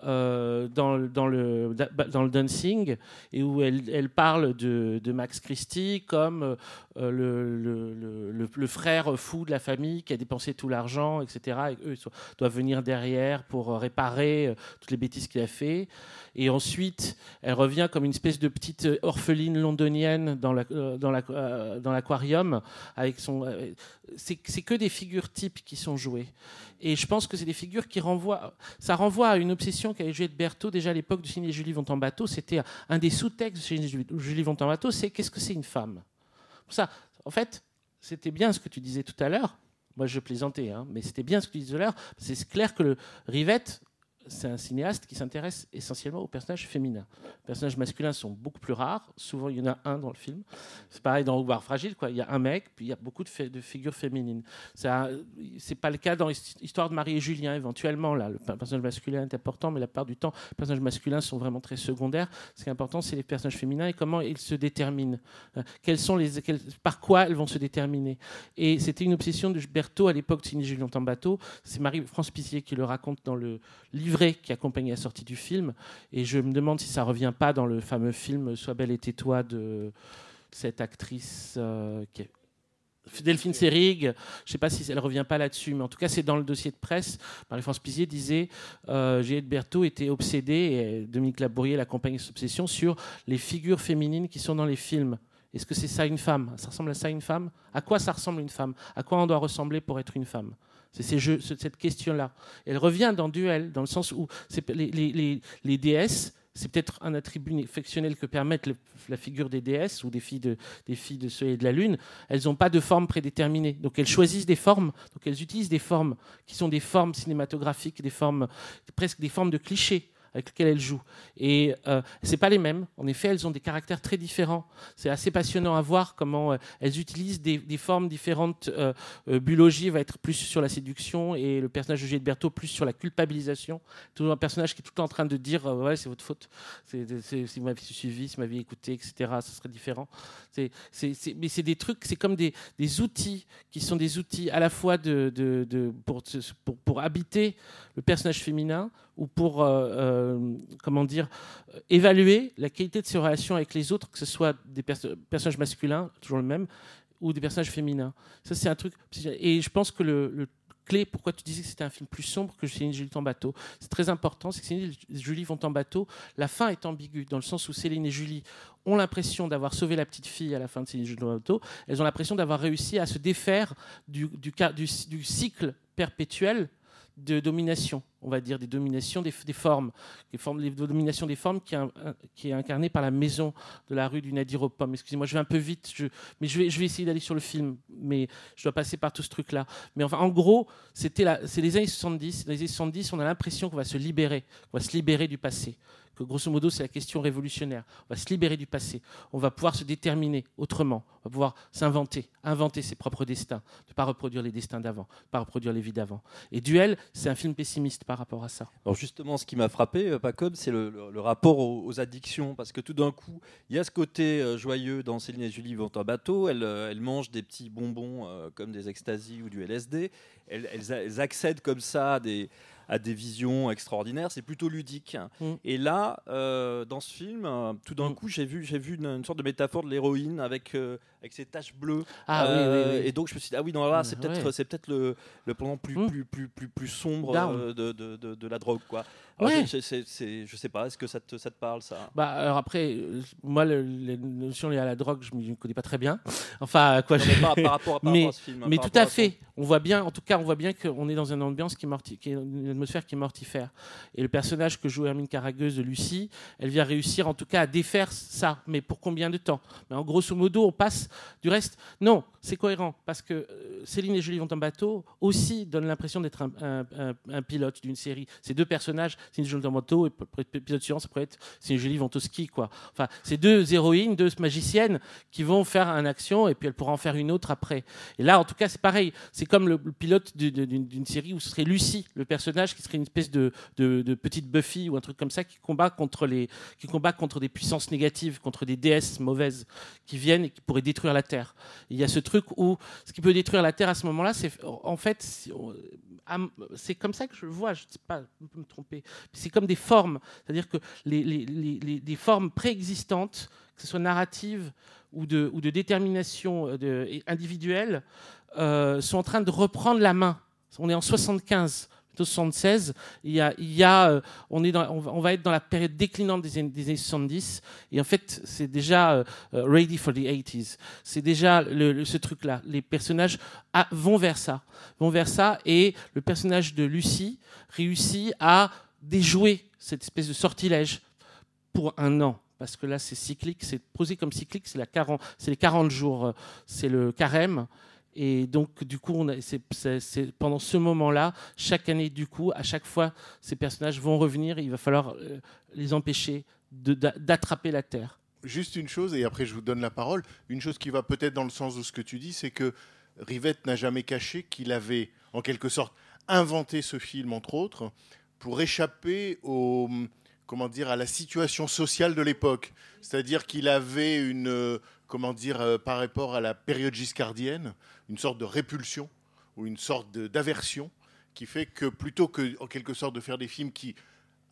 S4: euh, dans, dans, le, dans le dancing, et où elle, elle parle de, de Max Christie comme euh, le, le- le- frère fou de la famille qui a dépensé tout l'argent, etc. Et eux ils doivent venir derrière pour euh, réparer euh, toutes les bêtises qu'il a fait. Et ensuite, elle revient comme une espèce de petite orpheline londonienne dans la- dans la- dans l'aquarium avec son. c'est que des figures types qui sont jouées. Et je pense que c'est des figures qui renvoient. Ça renvoie à une obsession qu'avait Juliette Berthaud déjà à l'époque de et Julie vont en bateau. C'était un des sous-textes de Julie- Julie vont en bateau. C'est qu'est-ce que c'est une femme? Ça, en fait, c'était bien ce que tu disais tout à l'heure. Moi, je plaisantais, hein, mais c'était bien ce que tu disais tout à l'heure. C'est clair que le Rivette, c'est un cinéaste qui s'intéresse essentiellement aux personnages féminins. Les personnages masculins sont beaucoup plus rares. Souvent, il y en a un dans le film. C'est pareil dans Voir Fragile, quoi. Il y a un mec, puis il y a beaucoup de, figures féminines. Ça, c'est pas le cas dans l'histoire de Marie et Julien, éventuellement. Là, le pe- personnage masculin est important, mais la plupart du temps, les personnages masculins sont vraiment très secondaires. Ce qui est important, c'est les personnages féminins et comment ils se déterminent. Euh, Quels sont les, par quoi elles vont se déterminer. Et c'était une obsession de Berthaud à l'époque de Ciné Julien en bateau. C'est Marie-France Pizier qui le raconte dans le livret qui accompagne la sortie du film. Et je me demande si ça revient pas dans le fameux film Sois belle et tais-toi de cette actrice euh, qui est Delphine Seyrig, je sais pas si elle revient pas là-dessus, mais en tout cas c'est dans le dossier de presse. Marie-France Pizier disait euh, Juliette Berthaud était obsédée, et Dominique Labourier l'accompagne cette obsession sur les figures féminines qui sont dans les films. Est-ce que c'est ça une femme? Ça ressemble à ça une femme? À quoi ça ressemble une femme? À quoi on doit ressembler pour être une femme? C'est cette question-là. Elle revient dans Duel, dans le sens où les, déesses, c'est peut-être un attribut fictionnel que permettent la figure des déesses ou des filles de, des filles de Soleil et de la Lune. Elles n'ont pas de forme prédéterminée. Donc elles choisissent des formes, donc elles utilisent des formes qui sont des formes cinématographiques, des formes, presque des formes de clichés avec lesquelles elles jouent. Et euh, c'est pas les mêmes. En effet, elles ont des caractères très différents. C'est assez passionnant à voir comment euh, elles utilisent des, formes différentes. Euh, euh, Bulogier va être plus sur la séduction et le personnage de Juliette Berthaud plus sur la culpabilisation. Toujours un personnage qui est tout le temps en train de dire euh, ouais, c'est votre faute. Si vous m'aviez suivi, si vous m'aviez écouté, etc. Ça serait différent. Mais c'est des trucs, c'est comme des, outils qui sont des outils à la fois pour habiter le personnage féminin ou pour euh, euh, comment dire évaluer la qualité de ses relations avec les autres, que ce soit des perso- personnages masculins, toujours le même, ou des personnages féminins. Ça, c'est un truc. Et je pense que le, clé, pourquoi tu disais que c'était un film plus sombre que Céline et Julie en bateau, c'est très important, c'est que Céline et Julie vont en bateau, la fin est ambiguë, dans le sens où Céline et Julie ont l'impression d'avoir sauvé la petite fille à la fin de Céline et Julie en bateau, elles ont l'impression d'avoir réussi à se défaire du cycle perpétuel de domination, on va dire, des dominations des, des formes, des formes, les dominations des formes qui est, incarnée par la maison de la rue du Nadir aux Pommes. Excusez-moi, je vais un peu vite, je, mais je vais, essayer d'aller sur le film, mais je dois passer par tout ce truc-là. Mais enfin, en gros, c'était c'est les années 70. Dans les années 70, on a l'impression qu'on va se libérer, qu'on va se libérer du passé. Que grosso modo, c'est la question révolutionnaire. On va se libérer du passé. On va pouvoir se déterminer autrement. On va pouvoir s'inventer, inventer ses propres destins, ne pas reproduire les destins d'avant, ne pas reproduire les vies d'avant. Et Duel, c'est un film pessimiste par rapport à ça.
S3: Alors justement, ce qui m'a frappé, euh, Pacob, c'est le, rapport aux, addictions, parce que tout d'un coup, il y a ce côté euh, joyeux dans Céline et Julie vont en bateau, elles, euh, mangent des petits bonbons comme des ecstasy ou du LSD, elles, elles elles accèdent comme ça à des, à des visions extraordinaires, c'est plutôt ludique.
S4: Mm.
S3: Et là, euh, dans ce film, euh, tout d'un
S4: Mm.
S3: coup, j'ai vu, j'ai vu une, une sorte de métaphore de l'héroïne avec, euh, avec ses taches bleues.
S4: Ah oui,
S3: Euh,
S4: oui, oui.
S3: Et donc je me suis dit, ah oui, non, là, c'est
S4: Mm,
S3: peut-être, c'est peut-être le, le pendant plus,
S4: Mm.
S3: plus, plus, plus, plus sombre de, de, de, de la drogue. Quoi. Alors,
S4: Ouais.
S3: je, c'est- c'est- je sais pas, est-ce que ça te, ça te parle ça?
S4: Bah, alors après, euh, moi, le- les notions liées à la drogue, je ne connais pas très bien. *laughs* Enfin, quoi,
S3: Non,
S4: je-
S3: mais par, par rapport, par
S4: Mais-
S3: rapport à ce film.
S4: Mais
S3: par
S4: tout à fait. On voit bien, en tout cas, on voit bien qu'on est dans une ambiance qui est, morti- qui est une atmosphère qui est mortifère. Et le personnage que joue Hermine Caragueuse de Lucie, elle vient réussir en tout cas à défaire ça. Mais pour combien de temps? Mais en grosso modo, on passe du reste. Non, c'est cohérent parce que euh, Céline et Julie vont en bateau aussi donne l'impression d'être un, un- un- un pilote d'une série. Ces deux personnages, Vont en bateau et pilote suivant, ça pourrait être et Julie vont au ski, quoi. Enfin, c'est deux héroïnes, deux magiciennes qui vont faire une action et puis elle pourra en faire une autre après. Et là, en tout cas, c'est pareil. C'est comme le, pilote d'une série où ce serait Lucie, le personnage qui serait une espèce de, petite Buffy ou un truc comme ça qui combat contre les, qui combat contre des puissances négatives, contre des déesses mauvaises qui viennent et qui pourraient détruire la Terre. Il y a ce truc où ce qui peut détruire la Terre à ce moment-là, c'est en fait, c'est comme ça que je le vois. Je ne sais pas, je peux me tromper. C'est comme des formes, c'est-à-dire que les, les- formes préexistantes, que ce soit narratives ou de, ou de détermination euh, individuelle, euh, sont en train de reprendre la main. On est en 75. plutôt 76, il y a, euh, on, est dans, on, va, être dans la période déclinante des, années- des années 70, et en fait, c'est déjà ready for the 80s. C'est déjà ce truc-là. Les personnages ah, vont vers ça, vont vers ça, et le personnage de Lucie réussit à déjouer cette espèce de sortilège pour un an. Parce que là, c'est cyclique, c'est posé comme cyclique, c'est la 40 c'est les 40 jours, euh, c'est le carême. Et donc, du coup, pendant ce moment-là, chaque année, du coup, à chaque fois, ces personnages vont revenir il va falloir euh, les empêcher d'attraper la Terre.
S2: Juste une chose, et après je vous donne la parole. Une chose qui va peut-être dans le sens de ce que tu dis, c'est que Rivette n'a jamais caché qu'il avait, en quelque sorte, inventé ce film, entre autres, pour échapper comment dire, à la situation sociale de l'époque. C'est-à-dire qu'il avait une, comment dire, euh, par rapport à la période giscardienne, une sorte de répulsion ou une sorte d'aversion qui fait que plutôt que, en quelque sorte, de faire des films qui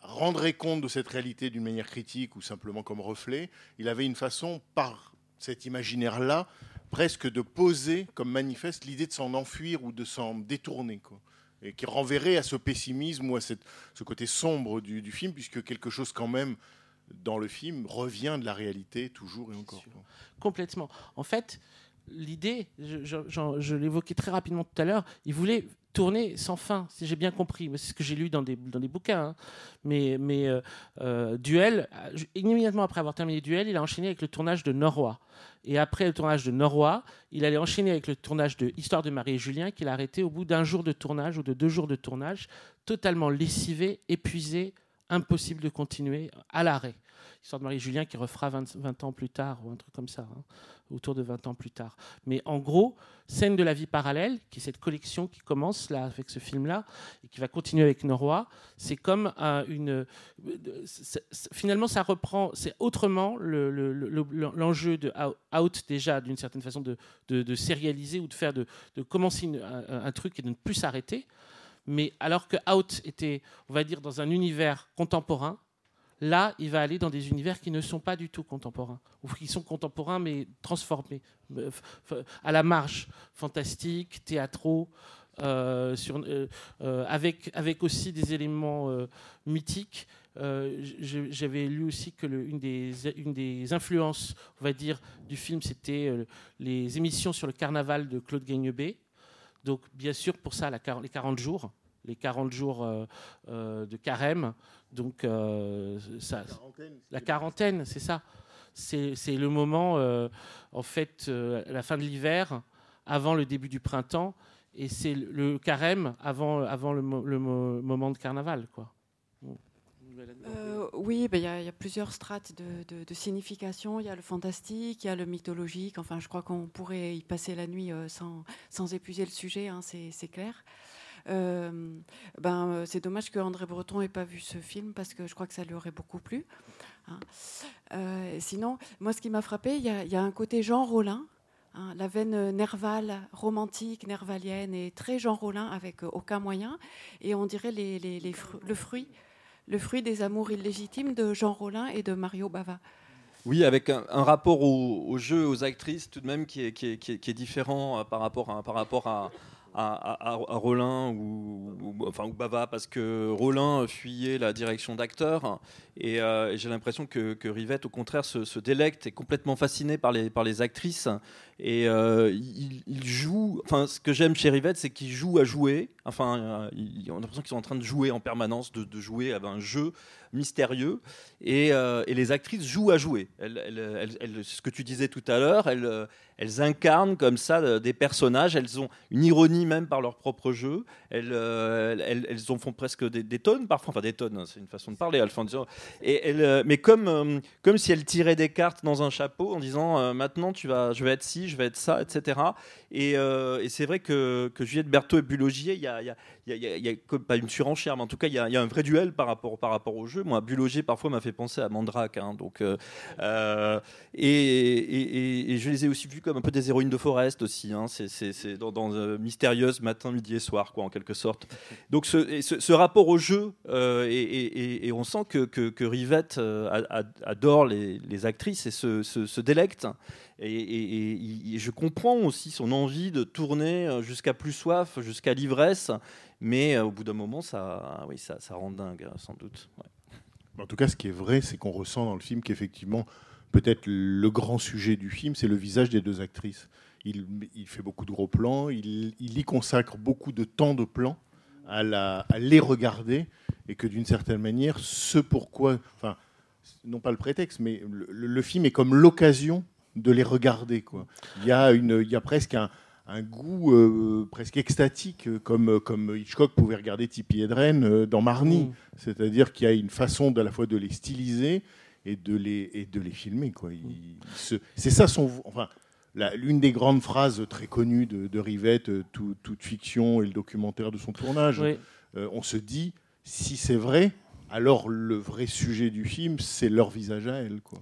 S2: rendrait compte de cette réalité d'une manière critique ou simplement comme reflet, il avait une façon, par cet imaginaire-là, presque de poser comme manifeste l'idée de s'en enfuir ou de s'en détourner. Et qui renverrait à ce pessimisme ou à cette- ce côté sombre du, du film, puisque quelque chose quand même dans le film revient de la réalité toujours et encore.
S4: Complètement. En fait, l'idée, je, je- j'en- je l'évoquais très rapidement tout à l'heure, il voulait tourner sans fin, si j'ai bien compris. Mais C'est ce que j'ai lu dans des, dans des bouquins. hein. Mais, mais euh, euh, Duel, euh, immédiatement après avoir terminé Duel, il a enchaîné avec le tournage de Norrois. Et après le tournage de Norrois, il allait enchaîner avec le tournage de Histoire de Marie et Julien, qu'il a arrêté au bout d'un jour de tournage ou de deux jours de tournage, totalement lessivé, épuisé, impossible de continuer, à l'arrêt. Histoire de Marie et Julien qui refera 20, 20 ans plus tard, ou un truc comme ça, hein, autour de 20 ans plus tard. Mais en gros, Scène de la vie parallèle, qui est cette collection qui commence là avec ce film-là, et qui va continuer avec Norrois, c'est comme euh, une... euh, finalement, ça reprend, c'est autrement le- le- le- l'enjeu de Out- déjà, d'une certaine façon, de, de- sérialiser ou de faire de, de commencer un, un truc et de ne plus s'arrêter. Mais alors que Out était, on va dire, dans un univers contemporain, Là, il va aller dans des univers qui ne sont pas du tout contemporains, ou qui sont contemporains mais transformés, euh, à la marge, fantastiques, théâtraux, euh, euh, avec, aussi des éléments mythiques. J'avais lu aussi que le- une, des, influences, on va dire, du film, c'était les émissions sur le carnaval de Claude Gaignebé. Donc, bien sûr, pour ça, les 40 jours, les 40 jours de carême. Donc, euh, ça, la quarantaine, c'est ça. C'est le moment, euh, en fait, euh, la fin de l'hiver, avant le début du printemps, et c'est le le carême avant, avant le, mo- le mo- moment de carnaval, quoi.
S6: Euh, oui, ben, il y, a- il y a plusieurs strates de, de- de signification. Il y a le fantastique, il y a le mythologique. Enfin, je crois qu'on pourrait y passer la nuit euh, sans, sans épuiser le sujet, hein, c'est c'est clair. Euh, ben, euh, c'est dommage que André Breton n'ait pas vu ce film parce que je crois que ça lui aurait beaucoup plu. hein. Euh, sinon, moi, ce qui m'a frappé, il y, a- un côté Jean Rollin Hein, la veine nervale, romantique, nervalienne est très Jean Rollin avec aucun moyen. Et on dirait le, fruit, des amours illégitimes de Jean Rollin et de Mario Bava.
S3: Oui, avec un, rapport au, jeu, aux actrices tout de même qui est, différent par rapport par rapport à, à, Rollin ou, enfin, ou Bava parce que Rollin fuyait la direction d'acteur et, euh, j'ai l'impression que, Rivette au contraire se, délecte et complètement fasciné par les, par les actrices. Et euh, il, joue enfin ce que j'aime chez Rivette c'est qu'il joue à jouer. Enfin euh, on a l'impression qu'ils sont en train de jouer en permanence de, de jouer à un jeu mystérieux. Et, et, les actrices jouent à jouer. Ce que tu disais tout à l'heure elles, elles incarnent comme ça des personnages. Elles ont une ironie même par leur propre jeu. Elles, euh, elles, en font presque des, tonnes parfois, enfin des tonnes, hein, c'est une façon de parler. Et euh, mais comme, euh, comme si elles tiraient des cartes dans un chapeau en disant maintenant tu vas, je vais être ci, je vais être ça, etc. Et, c'est vrai que, Juliette Berthaud et Bulogier, il y a, pas une surenchère, mais en tout cas il y, a un vrai duel par rapport, par rapport au jeu. Moi, Bulogier parfois m'a fait penser à Mandrake, hein, donc et, et, je les ai aussi vus comme un peu des héroïnes de Forest aussi. Hein, c'est dans, dans mystérieuse matin, midi et soir, quoi, en quelque sorte. Donc ce, rapport au jeu, euh, et, on sent que, Rivette euh, adore les, actrices et se, délecte. Et, je comprends aussi son envie de tourner euh, jusqu'à plus soif, jusqu'à l'ivresse, mais au bout d'un moment, ça, oui, ça, ça rend dingue, sans doute.
S2: En tout cas, ce qui est vrai, c'est qu'on ressent dans le film qu'effectivement, peut-être le grand sujet du film, c'est le visage des deux actrices. Il, fait beaucoup de gros plans, il, y consacre beaucoup de temps de plan à, les regarder, et que d'une certaine manière, ce pourquoi, enfin, non pas le prétexte, mais le, film est comme l'occasion de les regarder. Quoi. Il, y a une, il y a presque un, goût euh, presque extatique, comme, comme Hitchcock pouvait regarder Tippi Hedren euh, dans Marnie. Mm. C'est-à-dire qu'il y a une façon à la fois de les styliser et de les, et de les filmer. Quoi. C'est ça son. Enfin, l'une des grandes phrases très connues de, Rivette, euh, toute fiction et le documentaire de son tournage, euh, on se dit, si c'est vrai, alors le vrai sujet du film, c'est leur visage à elle. Quoi.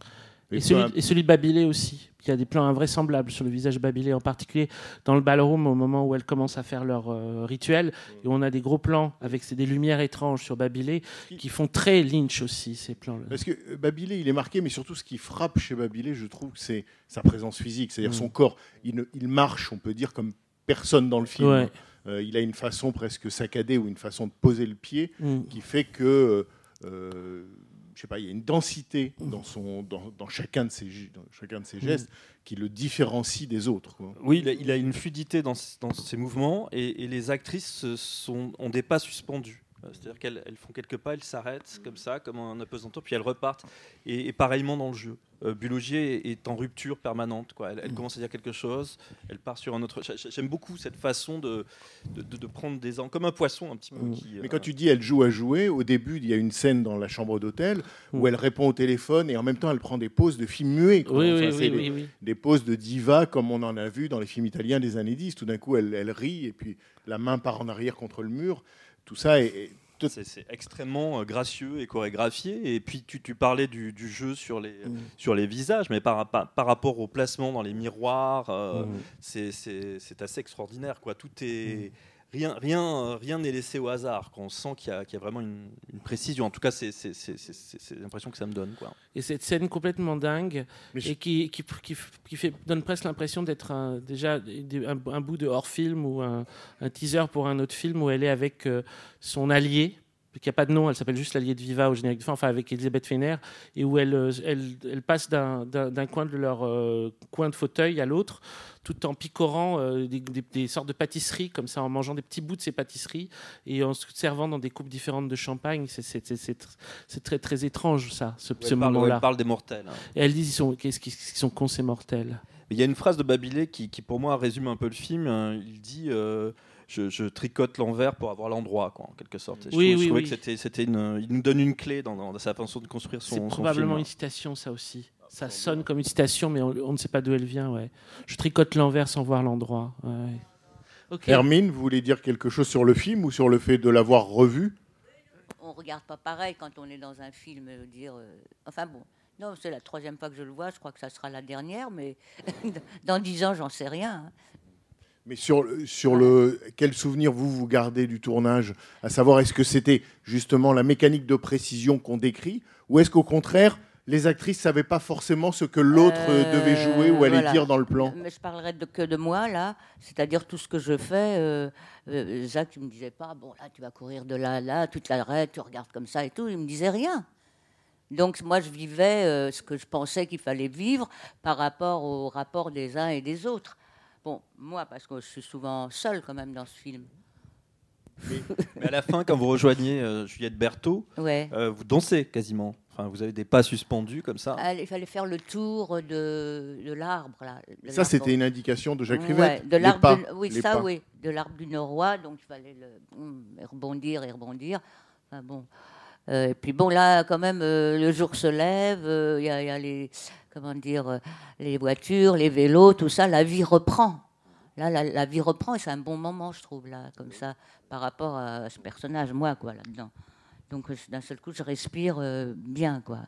S4: Et, celui, de Babilé aussi. Il y a des plans invraisemblables sur le visage Babilé, en particulier dans le ballroom au moment où elles commencent à faire leur euh, rituel. Et on a des gros plans avec des lumières étranges sur Babilé qui font très Lynch aussi, ces plans-là.
S2: Parce que euh, Babilé, il est marqué, mais surtout ce qui frappe chez Babilé, je trouve, c'est sa présence physique. C'est-à-dire mm. son corps. Il, il, marche, on peut dire, comme personne dans le film. Euh, il a une façon presque saccadée ou une façon de poser le pied mm. qui fait que je sais pas, il y a une densité dans, son, dans, chacun, de ses, chacun de ses gestes qui le différencie des autres.
S3: Oui, il a, une fluidité dans, dans ses mouvements et, et, les actrices sont, ont des pas suspendus. Euh, c'est-à-dire qu'elles font quelques pas, elles s'arrêtent comme ça, comme en apesanteur, puis elles repartent. Et, pareillement dans le jeu. Euh, Bulogier est en rupture permanente. Quoi. Elle, commence à dire quelque chose, elle part sur un autre. J'aime beaucoup cette façon de, de, prendre des ans, comme un poisson un petit peu.
S2: Mm. Mais quand tu dis elle joue à jouer, au début, il y a une scène dans la chambre d'hôtel où mm. elle répond au téléphone et en même temps, elle prend des pauses de films muets.
S4: Oui, oui,
S2: des, pauses de diva comme on en a vu dans les films italiens des années 10. Tout d'un coup, elle, elle rit et puis la main part en arrière contre le mur. Tout ça est
S3: c'est extrêmement euh, gracieux et chorégraphié. Et puis tu, parlais du, jeu sur les, mm. sur les visages, mais par, par, rapport au placement dans les miroirs, euh, mm. c'est assez extraordinaire. Quoi. Tout est, rien rien rien n'est laissé au hasard. On sent qu'il y, y, a vraiment une, précision. En tout cas, c'est l'impression que ça me donne. Quoi.
S4: Et cette scène complètement dingue et qui, qui, qui, fait, donne presque l'impression d'être déjà un, bout de hors-film ou un, teaser pour un autre film où elle est avec euh, son allié qui n'a pas de nom, elle s'appelle juste l'allié de Viva au générique de fin, enfin avec Elisabeth Fener, et où elle, euh, elle, elle passe d'un coin de leur euh, coin de fauteuil à l'autre, tout en picorant euh, des, sortes de pâtisseries, comme ça, en mangeant des petits bouts de ces pâtisseries, et en se servant dans des coupes différentes de champagne. C'est très, très étrange, ça, ce, ce moment-là.
S3: Elle parle des mortels. Hein.
S4: Et elle dit, ils sont, qu'est-ce qu'ils sont cons, ces mortels?
S3: Il y a une phrase de Babilé qui, qui, pour moi, résume un peu le film. Il dit je, tricote l'envers pour avoir l'endroit, quoi, en quelque sorte.
S4: oui,
S3: je,
S4: oui,
S3: trouvais que c'était, c'était une, il nous donne une clé dans, sa façon de construire son.
S4: C'est probablement une citation, ça aussi. Ça sonne comme une citation, mais on, ne sait pas d'où elle vient. Ouais. Je tricote l'envers sans voir l'endroit.
S2: Ouais. Hermine, vous voulez dire quelque chose sur le film ou sur le fait de l'avoir revu?
S7: On regarde pas pareil quand on est dans un film. Euh, dire, euh, enfin bon, Non, c'est la troisième fois que je le vois. Je crois que ça sera la dernière, mais *laughs* dans dix ans, j'en sais rien.
S2: Mais sur, sur le, quel souvenir vous vous gardez du tournage? À savoir, est-ce que c'était justement la mécanique de précision qu'on décrit? Ou est-ce qu'au contraire, les actrices ne savaient pas forcément ce que l'autre
S7: Euh,
S2: devait jouer ou
S7: voilà.
S2: dire dans le plan?
S7: Mais je parlerai de, que de moi, là. C'est-à-dire tout ce que je fais. Euh, euh, Jacques, il me disait pas, bon, là, tu vas courir de là à là, tu te l'arrêtes, tu regardes comme ça et tout. Il ne me disait rien. Donc, moi, je vivais euh, ce que je pensais qu'il fallait vivre par rapport au rapport des uns et des autres. Bon, moi, parce que je suis souvent seule quand même dans ce film.
S3: Mais à la fin, quand vous rejoignez euh, Juliette Berthaud,
S7: Ouais.
S3: euh, vous dansez quasiment. Enfin, vous avez des pas suspendus comme ça.
S7: Ah, Il fallait faire le tour de, de l'arbre. là, de
S2: Ça, c'était une indication de Jacques
S7: Ouais,
S2: Rivette
S7: de l'arbre
S2: pas,
S7: du- oui, ça,
S2: pas.
S7: oui, de l'arbre du Norois, donc il fallait le, hum, rebondir et rebondir. Enfin, bon. Euh, et puis bon, là, quand même, euh, le jour se lève, euh, il y, a- il y a les, comment dire, euh, les voitures, les vélos, tout ça, la vie reprend. Là, la, la vie reprend et c'est un bon moment, je trouve, là, comme ça, par rapport à ce personnage, moi, quoi, là-dedans. Donc, euh, d'un seul coup, je respire euh, bien, quoi.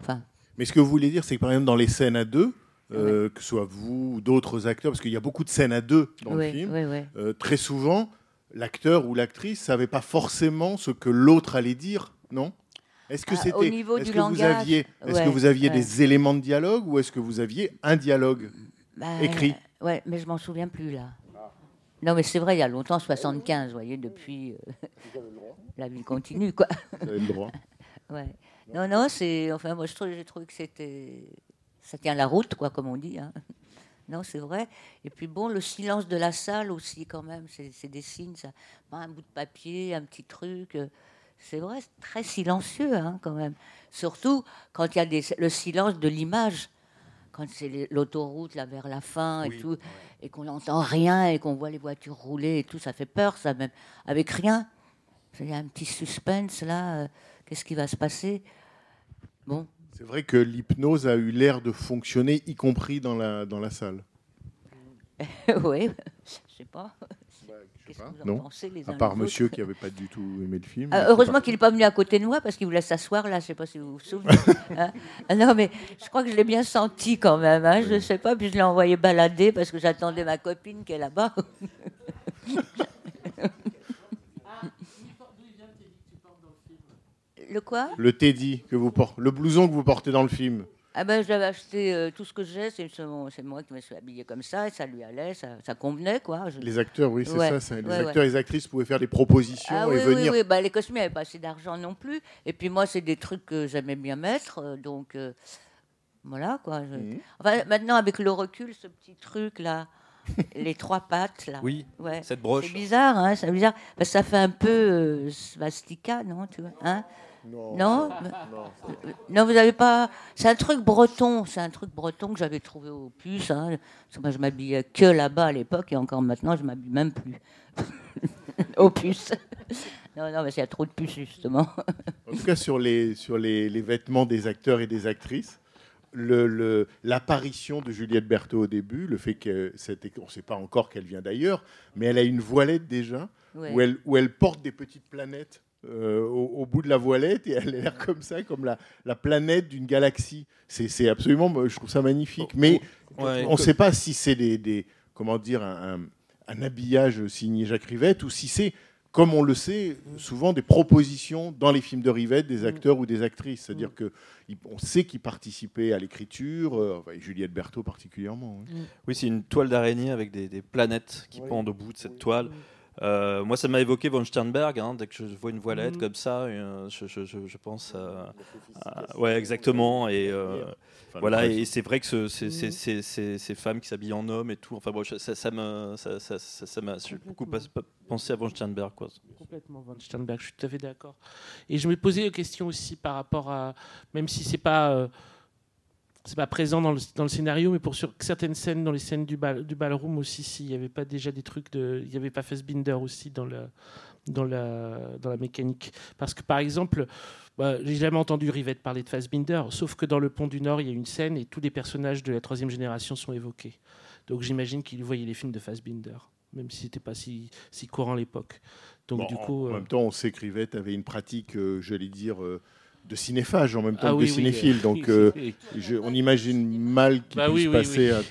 S7: Enfin,
S2: Mais ce que vous voulez dire, c'est que par exemple, dans les scènes à deux, euh, que ce soit vous ou d'autres acteurs, parce qu'il y a beaucoup de scènes à deux dans le film, euh, très souvent, l'acteur ou l'actrice savait pas forcément ce que l'autre allait dire, non? Est-ce que
S7: Ah,
S2: c'était
S7: au niveau
S2: est-ce
S7: du
S2: que vous
S7: langage,
S2: aviez est-ce
S7: ouais,
S2: que vous aviez
S7: ouais.
S2: des éléments de dialogue ou est-ce que vous aviez un dialogue
S7: Bah,
S2: écrit?
S7: Ouais, mais je m'en souviens plus là. Non, mais c'est vrai, il y a longtemps, 75, vous voyez, depuis. euh, *laughs* la vie continue, quoi.
S2: Vous avez le droit. *laughs*
S7: Ouais. Non, non, c'est. Enfin, moi, je trouve, j'ai trouvé que c'était. Ça tient la route, quoi, comme on dit. hein. Non, c'est vrai. Et puis, bon, le silence de la salle aussi, quand même, c'est des signes, ça. Un bout de papier, un petit truc. euh, C'est vrai, c'est très silencieux, hein, quand même. Surtout quand il y a des- le silence de l'image. Quand c'est l'autoroute, là, vers la fin et tout, et qu'on n'entend rien et qu'on voit les voitures rouler et tout, ça fait peur, ça, même. Avec rien. Il y a un petit suspense, là. euh, Qu'est-ce qui va se passer? Bon,
S2: C'est vrai que l'hypnose a eu l'air de fonctionner, y compris dans la, dans la salle. *laughs*
S7: oui, je sais pas. Qu'est-ce que vous en
S2: Non
S7: pensez les
S2: À part monsieur qui n'avait pas du tout aimé le film.
S7: Ah, heureusement qu'il n'est pas venu à côté de moi parce qu'il voulait s'asseoir là, je ne sais pas si vous vous souvenez. *laughs* Hein Ah non, mais je crois que je l'ai bien senti quand même. hein, Je ne sais pas, puis je l'ai envoyé balader parce que j'attendais ma copine qui est là-bas. *laughs* Le quoi?
S2: Le Teddy que vous portez, le blouson que vous portez dans le film.
S7: Ah ben, je l'avais acheté euh, tout ce que j'ai, c'est moi qui me suis habillée comme ça, et ça lui allait, ça, ça convenait quoi. Je-
S2: Les acteurs, oui, c'est
S7: Ouais,
S2: ça. Les
S7: ouais,
S2: acteurs
S7: ouais.
S2: et les actrices pouvaient faire des propositions
S7: Ah
S2: et
S7: oui, oui,
S2: venir.
S7: oui, bah, les costumes, avait pas assez d'argent non plus. Et puis moi, c'est des trucs que j'aimais bien mettre, euh, donc euh, voilà quoi. je-
S2: Mhm.
S7: Enfin, maintenant, avec le recul, ce petit truc là, *laughs* les trois pattes là.
S3: Oui,
S7: Ouais.
S3: cette broche.
S7: C'est bizarre, hein, c'est bizarre. Parce que ça fait un peu euh, svastika, non tu vois, hein?
S2: Non.
S7: Non Non, vous n'avez pas. C'est un truc breton. C'est un truc breton que j'avais trouvé au puce. Hein. Parce que moi, je m'habillais que là-bas à l'époque et encore maintenant, je m'habille même plus. *laughs* au puce. non, non, mais il y a trop de puces, justement.
S2: En tout cas, sur les, sur les, les vêtements des acteurs et des actrices, le- le- l'apparition de Juliette Berthaud au début, le fait que c'était, on ne sait pas encore qu'elle vient d'ailleurs, mais elle a une voilette déjà,
S7: Ouais.
S2: où, elle, où elle porte des petites planètes euh, au, au bout de la voilette, et *laughs* elle a l'air comme ça, comme la, la planète d'une galaxie. C'est, absolument, je trouve ça magnifique. Mais
S3: Ouais.
S2: on ne sait pas si c'est des, des- comment dire, un, habillage signé Jacques Rivette, ou si c'est comme on le sait, souvent des propositions dans les films de Rivette des acteurs ou des actrices. C'est-à-dire que il- on sait qu'ils participaient à l'écriture, euh, Juliette Berthaud particulièrement. oui.
S3: Oui, c'est une toile d'araignée avec des, des planètes qui pendent au bout de cette toile. Euh, moi, ça m'a évoqué von Sternberg. hein, dès que je vois une voilette
S4: Mhm.
S3: comme ça, euh, je, je- je- je pense à, à- ouais, exactement. Et euh, voilà, et c'est vrai que ce- c'est- ces femmes qui s'habillent en homme et tout. Enfin, bon, ça, ça me, ça, ça, ça- j'ai beaucoup pensé à von Sternberg, quoi.
S4: Complètement, Von Sternberg, je suis tout à fait d'accord. Et je me posais la question aussi par rapport à, même si c'est pas, euh, c'est pas présent dans le, dans le scénario, mais pour sur certaines scènes, dans les scènes du, bal, du ballroom aussi, s'il n'y avait pas déjà des trucs de, il n'y avait pas Fassbinder aussi dans la, dans la, dans la mécanique. Parce que par exemple, bah, j'ai jamais entendu Rivette parler de Fassbinder, sauf que dans le Pont du Nord, il y a une scène et tous les personnages de la troisième génération sont évoqués. Donc j'imagine qu'il voyait les films de Fassbinder, même si c'était pas si, si courant à l'époque. Donc
S2: Bon,
S4: du
S2: en-
S4: coup,
S2: en
S4: euh,
S2: même temps, on sait que Rivette avait une pratique, euh, j'allais dire, euh, de cinéphage en même temps
S4: Ah
S2: que
S4: oui,
S2: de
S4: oui,
S2: cinéphile.
S4: euh, *laughs*
S2: donc, euh, je- on imagine mal qu'il
S4: Bah
S2: puisse
S4: oui,
S2: passer
S4: oui.
S2: à.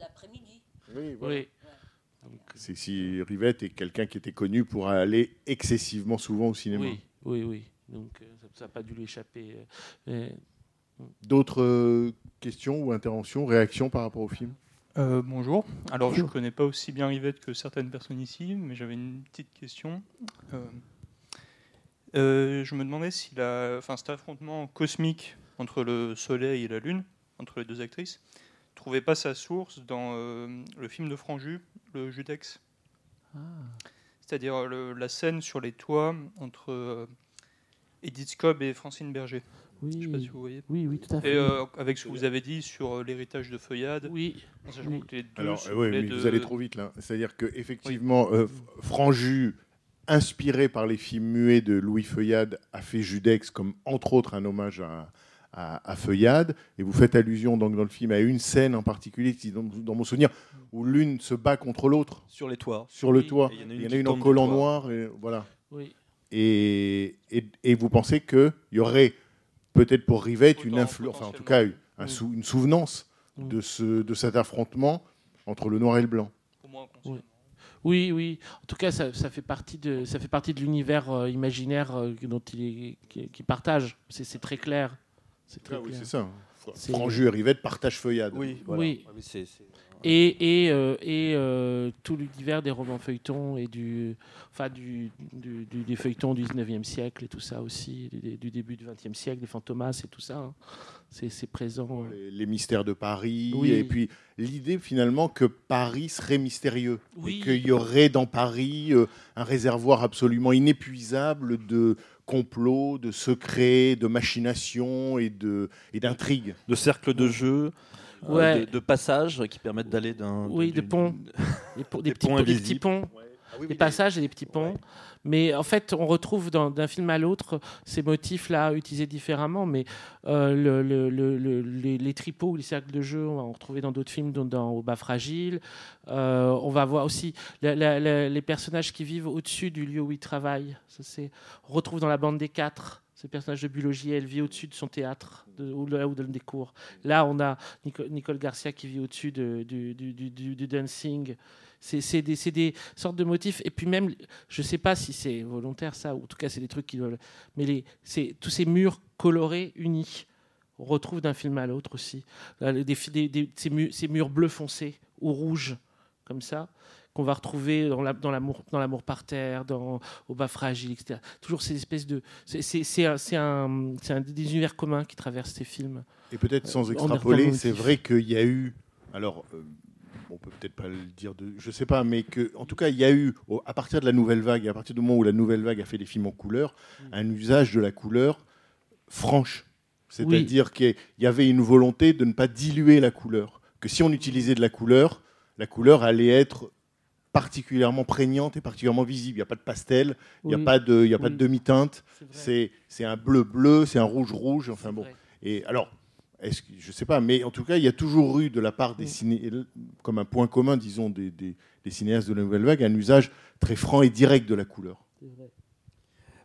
S7: L'après-midi.
S2: Oui, voilà.
S4: Oui.
S2: C'est si Rivette est quelqu'un qui était connu pour aller excessivement souvent au cinéma.
S4: Oui, oui, oui. Donc euh, ça n'a pas dû lui échapper. euh, mais-
S2: D'autres euh, questions ou interventions, réactions par rapport au film?
S8: Euh, bonjour. Alors, je ne connais pas aussi bien Rivette que certaines personnes ici, mais j'avais une petite question. Euh, euh, je me demandais si la, enfin, cet affrontement cosmique entre le Soleil et la Lune, entre les deux actrices, ne trouvait pas sa source dans euh, le film de Franju, le Judex. C'est-à-dire le- la scène sur les toits entre euh, Edith Scobb et Francine Berger.
S4: Oui,
S8: Je sais pas si vous voyez.
S4: oui, oui, tout à fait.
S8: Et euh, avec ce que vous avez dit sur euh, l'héritage de Feuillade,
S4: oui,
S8: en sachant
S4: oui.
S8: que les deux
S2: Alors,
S8: sont
S2: oui,
S8: les
S2: mais
S8: deux-
S2: vous allez trop vite là. C'est-à-dire que effectivement, euh, Franju, inspiré par les films muets de Louis Feuillade, a fait Judex comme entre autres un hommage à, à- à Feuillade. Et vous faites allusion donc dans le film à une scène en particulier qui, dans, dans mon souvenir, où l'une se bat contre l'autre
S3: Sur les toits.
S2: sur le
S4: Oui.
S2: toit.
S3: Et il y en a une
S2: y en a une collant noir. Et, voilà.
S4: Oui.
S2: Et, et, et vous pensez qu'il y aurait peut-être pour Rivette une influence, enfin en tout cas un sou- une souvenance de, ce, de cet affrontement entre le noir et le blanc.
S8: Pour moi, inconsciemment.
S4: Oui, oui. En tout cas, ça, ça fait partie de, ça fait partie de l'univers euh, imaginaire euh, dont il est, qui, qui partage. C'est c'est très clair. C'est très
S2: Ah oui, ça.
S4: C'est-
S2: Franju et Rivette partagent Feuillade.
S3: Oui, voilà.
S4: Oui.
S3: Oui, c'est- c'est-
S4: Et, et, euh, et euh, tout l'univers des romans feuilletons et du, enfin du, du- du- des feuilletons du 19e siècle et tout ça aussi, du, du début du 20e siècle, des fantomas et tout ça. hein. C'est présent.
S2: Les, les mystères de Paris,
S4: Oui.
S2: et puis l'idée finalement que Paris serait mystérieux,
S4: Oui.
S2: et qu'il y aurait dans Paris euh, un réservoir absolument inépuisable de complots, de secrets, de machinations et de et d'intrigues.
S3: de cercles de jeu, euh,
S4: Ouais.
S3: de, de passages qui permettent d'aller d'un.
S4: Oui,
S3: d'une-
S4: de ponts. *laughs* Des, po- des
S3: Des
S4: petits,
S3: ponts
S4: po- des petits ponts.
S2: Ah oui,
S4: des
S2: oui.
S4: passages et des petits ponts. Mais en fait, on retrouve d'un film à l'autre ces motifs-là utilisés différemment. Mais euh, le- le- le- le- les, les tripots ou les cercles de jeu, on va en retrouver dans d'autres films, dont dans Au bas fragile. Euh, on va voir aussi la- la- la- les personnages qui vivent au-dessus du lieu où ils travaillent. Ça, c'est- on retrouve dans la bande des quatre. Ce personnage de Bulogier, elle vit au-dessus de son théâtre, de, ou là où donne des cours. Là, on a Nico- Nicole Garcia qui vit au-dessus de- du, dancing. C'est des, sortes de motifs. Et puis même, je ne sais pas si c'est volontaire ça, ou en tout cas c'est des trucs qui doivent... Mais tous ces murs colorés, unis, on retrouve d'un film à l'autre aussi. Ces, murs, ces murs bleu foncé ou rouge, comme ça, qu'on va retrouver dans la- dans l'amour dans l'amour par terre, dans Au bas fragile, etc. Toujours ces espèces de... C'est un, un, un des univers communs qui traversent ces films.
S2: Et peut-être sans
S4: Euh,
S2: extrapoler, c'est vrai qu'il y a eu, alors euh, on peut peut-être pas le dire, de, je sais pas, mais que, en tout cas, il y a eu, à partir de la nouvelle vague, et à partir du moment où la nouvelle vague a fait des films en couleur,
S4: Mm.
S2: un usage de la couleur franche. C'est-à-dire qu'il y avait une volonté de ne pas diluer la couleur. Que si on utilisait de la couleur, la couleur allait être particulièrement prégnante et particulièrement visible. Il n'y a pas de pastel, il n'y a
S4: Oui.
S2: pas de, de demi-teinte.
S4: C'est
S2: un bleu-bleu, c'est un rouge-rouge. Enfin
S4: C'est
S2: bon.
S4: vrai.
S2: Et alors, est-ce que, je sais pas, mais en tout cas, il y a toujours eu de la part des ciné, comme un point commun, disons, des, des- des cinéastes de la nouvelle vague, un usage très franc et direct de la couleur.
S4: C'est vrai.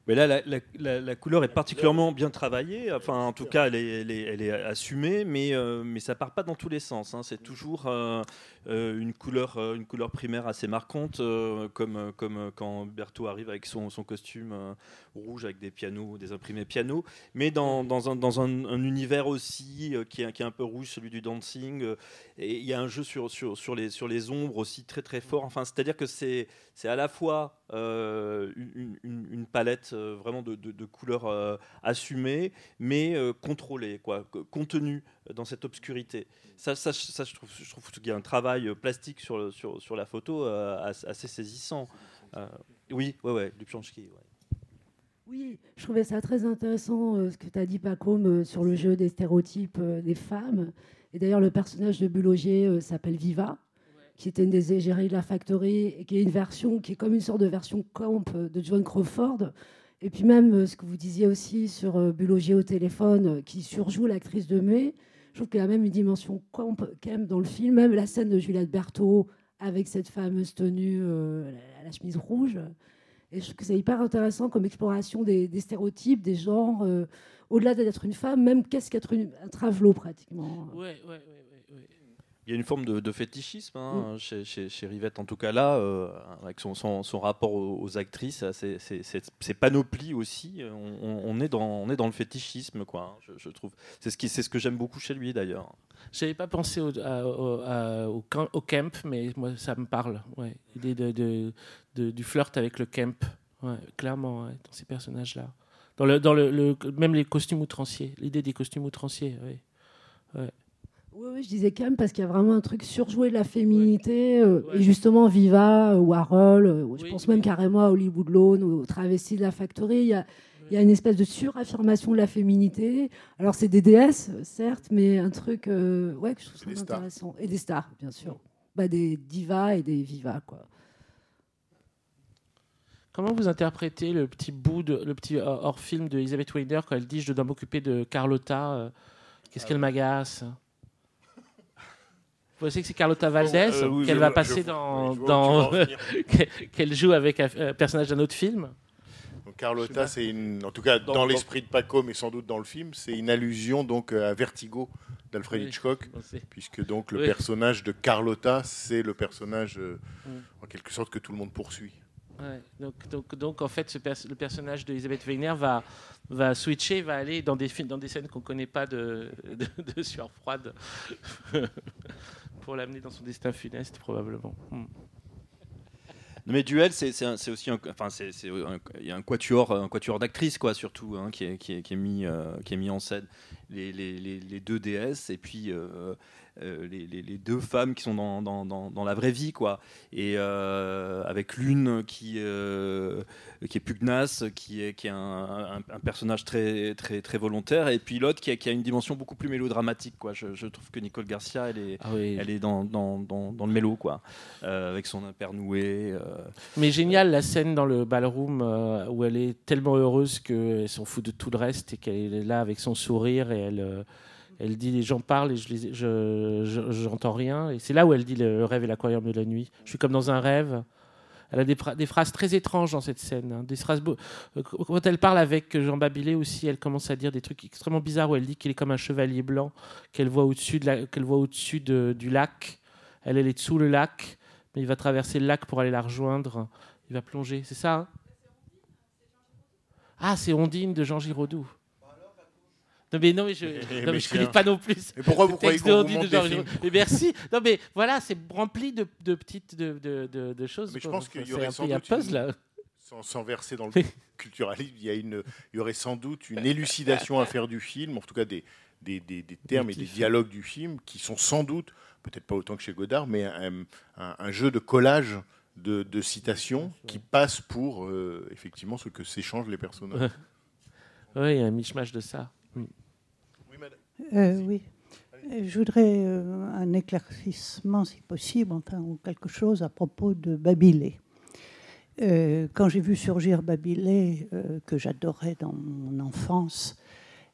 S3: Mais là, la, la- la- la couleur est particulièrement bien travaillée. Enfin, en tout cas, elle est, elle est- elle est assumée, mais, euh, mais ça part pas dans tous les sens. hein. C'est toujours euh, euh, une, couleur, euh, une couleur primaire assez marquante, euh, comme, comme quand Berthaud arrive avec son, son costume rouge avec des pianos, des imprimés pianos, mais dans, dans un, dans un- un univers aussi qui, est, qui est un peu rouge, celui du dancing. et il y a un jeu sur, sur, sur, les, sur les ombres aussi très très fort. Enfin, c'est-à-dire que c'est à la fois une, une- une palette vraiment de, de- de couleurs euh, assumées, mais euh, contrôlées, quoi, co- contenues dans cette obscurité. Ça, ça, je trouve, je trouve qu'il y a un travail plastique sur, sur, la photo euh, assez saisissant. Euh, oui, ouais, ouais, Lubchansky, ouais.
S9: Oui, je trouvais ça très intéressant euh, ce que tu as dit, Pacôme, euh, sur le jeu des stéréotypes euh, des femmes. Et d'ailleurs, le personnage de Bulogier euh, s'appelle Viva, qui était une des égéries de la Factory, et qui est une version, qui est comme une sorte de version camp euh, de Joan Crawford. Et puis même euh, ce que vous disiez aussi sur euh, Bulogier au téléphone, euh, qui surjoue l'actrice de Muet, je trouve qu'il y a même une dimension camp quand même dans le film. Même la scène de Juliette Berthaud avec cette fameuse tenue, euh, la, chemise rouge. Et je trouve que c'est hyper intéressant comme exploration des, stéréotypes, des genres, au-delà d'être une femme, même qu'est-ce qu'être un travelot pratiquement.
S4: Ouais, ouais, ouais.
S3: Il y a une forme de, de fétichisme hein,
S9: Mm.
S3: chez, chez, chez Rivette, en tout cas là, euh, avec son, son, son rapport aux, aux actrices, ces panoplies aussi, on, on- est dans, on est dans le fétichisme, quoi, hein, je, je trouve. C'est ce, qui- c'est ce que j'aime beaucoup chez lui, d'ailleurs.
S4: J'avais pas pensé au, à- au, à- au camp, au camp, mais moi ça me parle. Ouais. L'idée de, de- de- du flirt avec le camp, ouais, clairement, ouais, dans ces personnages-là. Dans le, dans le, le- même les costumes outranciers, l'idée des costumes outranciers. Ouais.
S9: Oui, oui, je disais quand même parce qu'il y a vraiment un truc surjoué de la féminité. euh, Et justement, Viva ou Harold, euh, je pense même carrément à Hollywood Lawn ou au Travesti de la Factory, il y a, il y a une espèce de suraffirmation de la féminité. Alors, c'est des déesses, certes, mais un truc euh, ouais, que je trouve très
S2: stars.
S9: intéressant. Et des stars, bien sûr. Bah, des divas et des vivas, quoi.
S4: Comment vous interprétez le petit bout, de, le petit euh, hors-film de Elizabeth quand elle dit Je dois m'occuper de Carlotta euh, Qu'est-ce qu'elle m'agace? Vous pensez que c'est Carlotta Valdez
S10: Euh, oui,
S4: qu'elle va passer
S10: je
S4: dans.
S10: je *laughs*
S4: qu'elle- joue avec un personnage d'un autre film
S2: Donc Carlotta, c'est une, en tout cas dans, l'esprit de Paco, mais sans doute dans le film, c'est une allusion donc à Vertigo d'Alfred
S4: Oui,
S2: Hitchcock, puisque donc le
S4: Oui.
S2: personnage de Carlotta, c'est le personnage euh,
S4: Mm.
S2: en quelque sorte que tout le monde poursuit.
S4: Ouais, donc, donc, donc, en fait, ce pers- le personnage de Elisabeth Weiner va, va switcher, va aller dans des, films, dans des scènes qu'on ne connaît pas de, *laughs* de, de sueur froide pour l'amener dans son destin funeste, probablement. Hmm.
S3: Mais Duel, c'est aussi un, enfin, c'est il y a un quatuor, un quatuor d'actrices quoi, surtout, hein, qui, est, mis, euh, qui est mis en scène. Les deux déesses et puis euh, euh, les, les, les deux femmes qui sont dans, dans, dans, dans la vraie vie quoi. Et euh, avec l'une qui, euh, qui est pugnace, qui est, qui est un, un, un personnage très, très, très volontaire, et puis l'autre qui a, qui a une dimension beaucoup plus mélodramatique quoi. Je, je trouve que Nicole Garcia, elle est,
S4: Ah oui.
S3: elle est dans, dans, dans, dans le mélo quoi, avec son impernoué.
S4: Mais génial la scène dans le ballroom où elle est tellement heureuse qu'elle s'en fout de tout le reste et qu'elle est là avec son sourire et elle, elle dit les gens parlent et je j'entends rien. Et c'est là où elle dit le rêve est l'aquarium de la nuit. Je suis comme dans un rêve. Elle a des, des phrases très étranges dans cette scène. hein. Des phrases euh, Quand elle parle avec Jean Babilé aussi, elle commence à dire des trucs extrêmement bizarres où elle dit qu'il est comme un chevalier blanc qu'elle voit au-dessus de qu'elle voit au-dessus de- du lac. Elle, elle est sous le lac, mais il va traverser le lac pour aller la rejoindre. Il va plonger, c'est ça hein? Ah, c'est Ondine de Jean Giraudoux. Non mais non mais je *laughs* connais
S2: tiens.
S4: pas non plus.
S2: Et pourquoi vous croyez qu'on vous montre des
S4: Mais merci. Non mais voilà, c'est rempli de, de petites de, de, de, de choses.
S2: Mais je pense qu'il y aurait sans doute
S4: puzzle.
S2: Sans, sans verser dans le culturalisme, il y, a une, il y aurait sans doute une élucidation à faire du film, en tout cas des, des, des- des termes et des dialogues du film, qui sont sans doute, peut-être pas autant que chez Godard, mais un, un- un jeu de collage de, de citations qui passe pour euh, effectivement ce que s'échangent les personnages. *laughs*
S4: Oui, il y a un mishmash de ça. Mm.
S11: Euh, oui. Euh, Je voudrais euh, un éclaircissement, si possible, enfin, ou quelque chose à propos de Babilé. Euh, quand j'ai vu surgir Babilé, euh, que j'adorais dans mon enfance,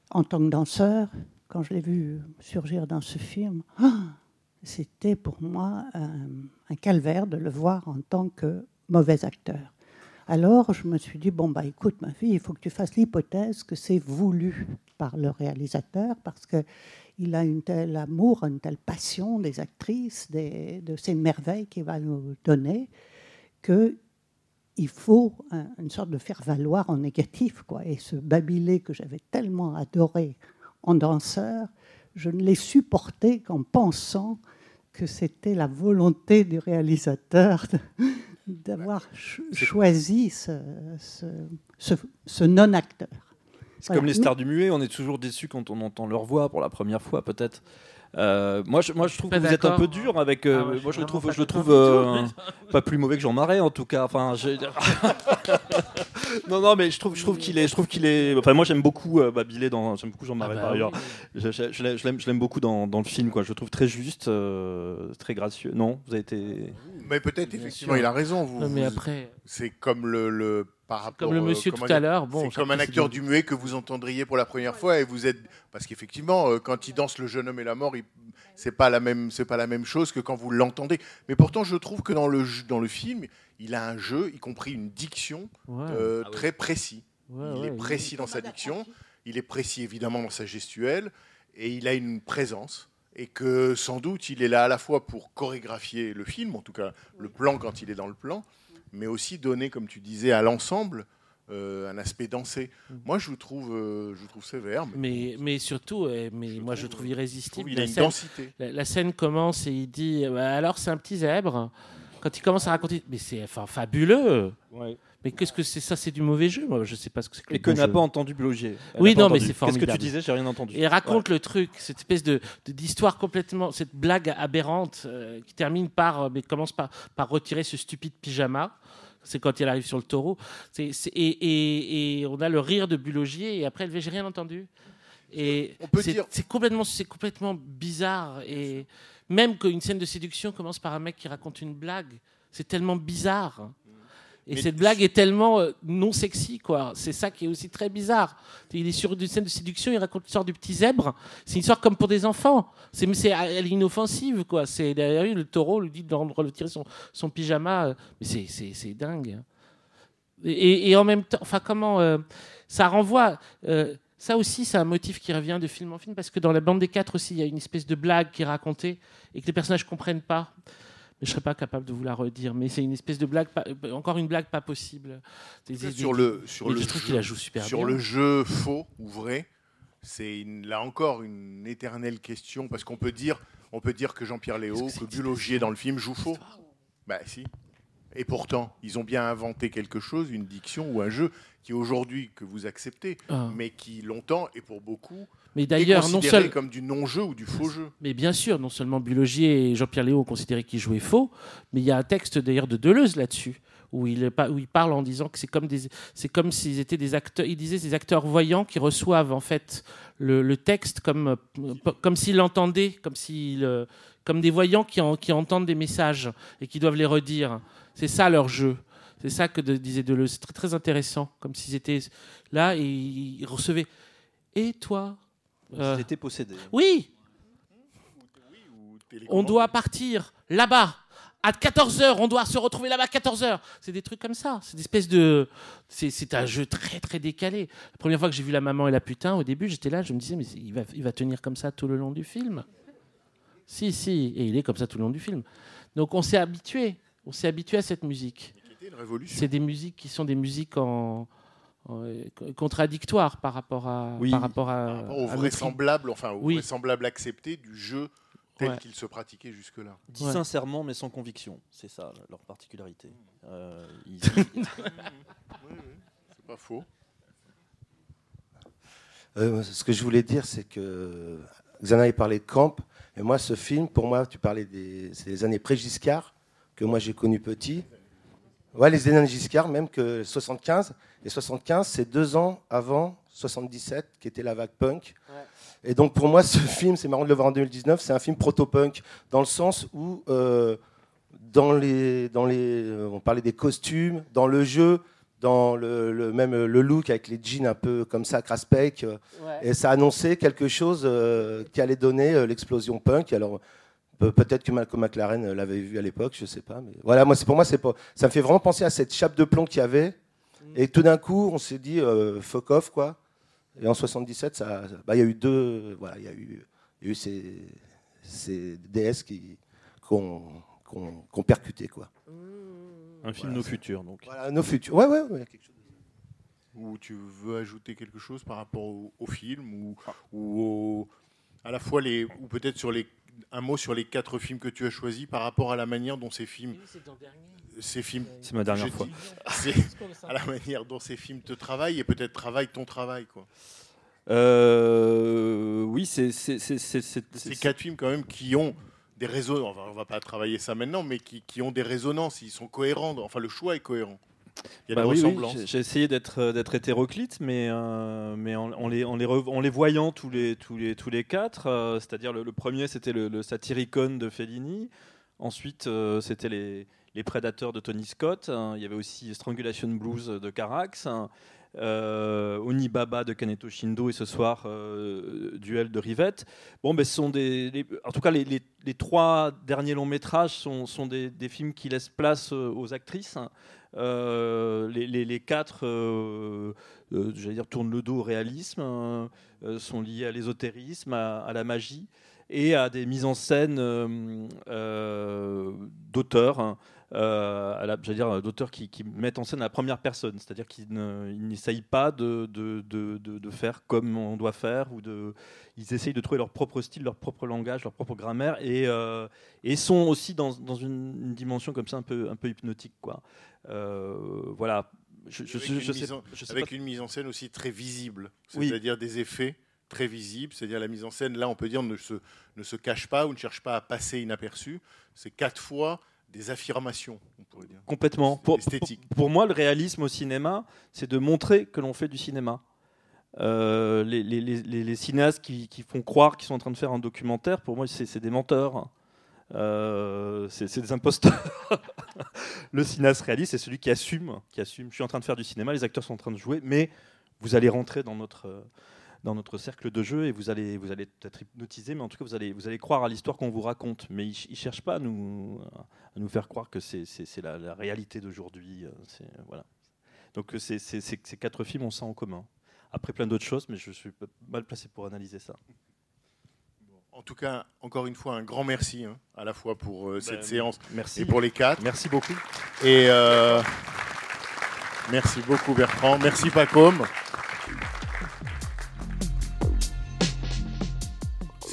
S11: en tant que danseur, quand je l'ai vu surgir dans ce film, ah, c'était pour moi un, un calvaire de le voir en tant que mauvais acteur. Alors je me suis dit, bon, bah écoute ma fille, il faut que tu fasses l'hypothèse que c'est voulu par le réalisateur, parce qu'il a une telle amour, une telle passion des actrices, de ces merveilles qu'il va nous donner, que il faut un- une sorte de faire valoir en négatif. Quoi. Et ce Babilé que j'avais tellement adoré en danseur, je ne l'ai supporté qu'en pensant que c'était la volonté du réalisateur d'avoir ch- choisi ce, ce- ce- ce non-acteur.
S3: C'est
S11: Voilà.
S3: comme les
S11: Mais-
S3: stars du muet, on est toujours déçu quand on entend leur voix pour la première fois, peut-être. Euh, moi, je, moi, je trouve que vous êtes un peu dur avec. euh,
S4: Ah ouais,
S3: moi, je le trouve, je le
S4: pas
S3: trouve euh, *laughs* pas plus mauvais que Jean Marais, en tout cas. Enfin, *laughs* *laughs* non, non, mais je trouve, je trouve qu'il est, je trouve qu'il est. Enfin, moi, j'aime beaucoup euh, Babilé dans. J'aime beaucoup Jean Marais
S4: bah
S3: par ailleurs.
S4: oui.
S3: Je, je- je l'aime- je l'aime, je l'aime beaucoup dans, dans le film, quoi. Je le trouve très juste, euh, très gracieux. Non, vous avez été.
S2: Mais peut-être effectivement,
S4: sûr.
S2: il a raison. Vous,
S4: Non, mais après-
S2: c'est comme le, le par rapport
S4: comme le
S2: euh,
S4: monsieur
S2: comment
S4: tout à l'heure. Bon,
S2: c'est comme un acteur du muet que vous entendriez pour la première fois et vous êtes parce qu'effectivement euh, quand il danse le jeune homme et la mort, il- c'est pas la même c'est pas la même chose que quand vous l'entendez. Mais pourtant je trouve que dans le dans le film, il a un jeu, y compris une diction
S4: Ouais.
S2: euh,
S4: Ah oui.
S2: très précis.
S4: Ouais,
S2: il
S4: ouais,
S2: est
S4: il-
S2: précis dans sa diction, il est précis évidemment dans sa gestuelle et il a une présence. Et que sans doute il est là à la fois pour chorégraphier le film, en tout cas le plan quand il est dans le plan, mais aussi donner, comme tu disais, à l'ensemble euh, un aspect dansé. Moi, je vous trouve, euh, je vous trouve sévère. Mais,
S4: Mais, mais surtout, euh, mais moi je trouve irrésistible.
S2: trouve il a
S4: la
S2: une
S4: scène-
S2: densité.
S4: La, la scène commence et il dit euh, Bah, alors c'est un petit zèbre. Quand il commence à raconter, mais c'est enfin fabuleux. Mais qu'est-ce que c'est? Ça C'est du mauvais jeu. Moi, je sais pas ce que c'est. que
S3: Et que n'a pas entendu Blogier.
S4: Oui, non, mais c'est
S3: Qu'est-ce
S4: formidable.
S3: que tu disais J'ai rien entendu?
S4: Et raconte le truc, cette espèce de d'histoire complètement, cette blague aberrante euh, qui termine par, euh, mais commence par par retirer ce stupide pyjama. C'est quand il arrive sur le taureau. Et, et- et on a le rire de Bulogier et après, j'ai rien entendu. Et
S2: peut
S4: c'est
S2: dire-
S4: complètement, c'est complètement bizarre. Et même qu'une scène de séduction commence par un mec qui raconte une blague, c'est tellement bizarre. Et
S2: Mais-
S4: cette blague est tellement euh, non sexy, quoi. C'est ça qui est aussi très bizarre. Il est sur une scène de séduction, il raconte l'histoire du petit zèbre. C'est une histoire comme pour des enfants. C'est, c'est, elle est inoffensive, quoi. C'est derrière lui, le taureau lui dit de retirer son, son pyjama. Mais c'est, c'est, c'est dingue. Et, et- en même temps, enfin, comment euh, ça renvoie. euh, ça aussi, c'est un motif qui revient de film en film, parce que dans la bande des quatre aussi, il y a une espèce de blague qui est racontée et que les personnages comprennent pas. Mais je serais pas capable de vous la redire. Mais c'est une espèce de blague, pas- euh, encore une blague pas possible. Des- des-
S2: sur le sur le jeu,
S4: qu'il la joue super
S2: sur
S4: bien.
S2: le jeu faux ou vrai, c'est là encore une éternelle question parce qu'on peut dire on peut dire que Jean-Pierre Léo, que Bulogier dans le film joue faux. Bah si. Et pourtant, ils ont bien inventé quelque chose, une diction ou un jeu qui aujourd'hui que vous acceptez,
S4: Ah.
S2: mais qui longtemps et pour beaucoup
S4: Mais
S2: est
S4: d'ailleurs, non
S2: comme du non-jeu ou du faux jeu.
S4: Mais bien sûr, non seulement Bulogier et Jean-Pierre Léo ont considéré qu'ils jouaient faux, mais il y a un texte d'ailleurs de Deleuze là-dessus, où il, pa- où il parle en disant que c'est comme, des, c'est comme s'ils étaient des acteurs, il disait ces acteurs voyants qui reçoivent en fait le, le texte comme, euh, comme s'ils l'entendaient, comme, s'ils, euh, comme des voyants qui, en- qui entendent des messages et qui doivent les redire. C'est ça leur jeu. C'est ça que de- disait Deleuze. C'est très, très intéressant, comme s'ils étaient là et ils recevaient. Et toi
S3: Ils étaient possédés.
S4: Oui, on doit partir là-bas. À 14h, on doit se retrouver là-bas à 14h. C'est des trucs comme ça. C'est des espèces de. C'est, c'est un jeu très, très décalé. La première fois que j'ai vu La Maman et la Putain, au début, j'étais là, je me disais, mais il va, il va tenir comme ça tout le long du film? Si, si. Et il est comme ça tout le long du film. Donc on s'est habitué. On s'est habitué à cette musique.
S2: était une révolution.
S4: C'est des musiques qui sont des musiques en. en- euh, contradictoires par rapport à
S2: Oui.
S4: par rapport à,
S2: Par rapport au vraisemblable, enfin au
S4: Oui.
S2: vraisemblable accepté du jeu tel
S4: Ouais.
S2: qu'il se pratiquait jusque-là.
S3: Dit sincèrement, mais sans conviction. C'est ça leur particularité. Euh, ils- *laughs* *laughs*
S2: C'est pas faux.
S10: Euh, ce que je voulais dire, c'est que Xana a parlé de Camp, et moi, ce film, pour moi, tu parlais des, c'est années pré-Giscard, que moi j'ai connu petit. Ouais, les années Giscard, même que 75. Et 75, c'est deux ans avant 77, qui était la vague punk. Et donc pour moi, ce film, c'est marrant de le voir en 2019, c'est un film proto-punk, dans le sens où, euh, dans les, dans les, euh, on parlait des costumes, dans le jeu, dans le, le- même le look avec les jeans un peu comme ça, craspec,
S4: Ouais.
S10: et ça annonçait quelque chose euh, qui allait donner euh, l'explosion punk. Alors pe- peut-être que Malcolm McLaren euh, l'avait vu à l'époque, je sais pas, mais voilà, moi c'est pour moi c'est pas, ça me fait vraiment penser à cette chape de plomb qu'il y avait, et tout d'un coup on s'est dit euh, fuck off quoi. Et en 77, ça, bah, il y a eu deux, voilà, il y a eu, il y a eu ces, ces DS qui qu'on qu'on qu'on percuté quoi.
S3: Un film
S10: Voilà,
S3: Nos Futurs, donc.
S10: Voilà, nos futurs. Ouais, ouais, ouais. quelque chose.
S2: Ou tu veux ajouter quelque chose par rapport au, au film ou, ou au- à la fois les ou peut-être sur les un mot sur les quatre films que tu as choisis par rapport à la manière dont ces films ces films
S3: C'est ma dernière fois.
S2: dis, c'est à la manière dont ces films te travaillent et peut-être travaillent ton travail quoi.
S3: Euh, oui, c'est c'est- c'est- c'est- c'est-
S2: Ces
S3: c'est-
S2: quatre films quand même qui ont des résonances, on va, on va pas travailler ça maintenant, mais qui, qui ont des résonances, ils sont cohérents, enfin le choix est cohérent. Il y a
S3: Bah
S2: des
S3: oui,
S2: ressemblances.
S3: j'ai- J'ai essayé d'être euh, d'être hétéroclite, mais euh, mais en, en les en les rev- en les voyant tous les tous les tous les quatre, euh, c'est-à-dire le, le premier c'était le, le Satyricon de Fellini, ensuite euh, c'était les les Prédateurs de Tony Scott. Hein. Il y avait aussi Strangulation Blues de Carax. Hein. Onibaba de Kaneto Shindo et ce soir Duel de Rivette. Bon, ben, ce sont des, en tout cas, les, trois derniers longs métrages sont, des, films qui laissent place euh, aux actrices. les, quatre, dire, tournent le dos au réalisme, hein, sont liés à l'ésotérisme, à, la magie et à des mises en scène d'auteurs. Euh, dire, d'auteurs qui, mettent en scène la première personne, c'est-à-dire qu'ils n'essayent pas de, de, de, faire comme on doit faire, ou de, ils essayent de trouver leur propre style, leur propre langage, leur propre grammaire, et, euh, et sont aussi dans, dans une, dimension comme ça un peu, un peu hypnotique. Quoi. Euh, voilà.
S2: Je, avec, une, mise en scène aussi très visible, c'est-à-dire des effets très visibles, c'est-à-dire la mise en scène, là on peut dire, ne se, ne se cache pas ou ne cherche pas à passer inaperçu. C'est quatre fois des affirmations, on pourrait dire.
S3: Complètement. Pour, pour, moi, le réalisme au cinéma, c'est de montrer que l'on fait du cinéma. Euh, les, les, les, cinéastes qui, qui, font croire qu'ils sont en train de faire un documentaire, pour moi, c'est des menteurs. Euh, c'est des imposteurs. *laughs* le cinéaste réaliste, c'est celui qui assume, qui assume. Je suis en train de faire du cinéma, les acteurs sont en train de jouer, mais vous allez rentrer dans notre dans notre cercle de jeu et vous allez, vous allez peut-être hypnotiser, mais en tout cas, vous allez, vous allez croire à l'histoire qu'on vous raconte. Mais ils ne cherchent pas à nous, à nous faire croire que c'est la, la, réalité d'aujourd'hui. Euh, voilà. Donc, c'est ces quatre films ont ça en commun. Après, plein d'autres choses, mais je suis mal placé pour analyser ça.
S2: En tout cas, encore une fois, un grand merci hein, à la fois pour euh, cette
S3: ben,
S2: séance
S3: merci.
S2: et pour les quatre.
S3: Merci beaucoup.
S2: Et euh, merci beaucoup Bertrand. Merci Pacôme.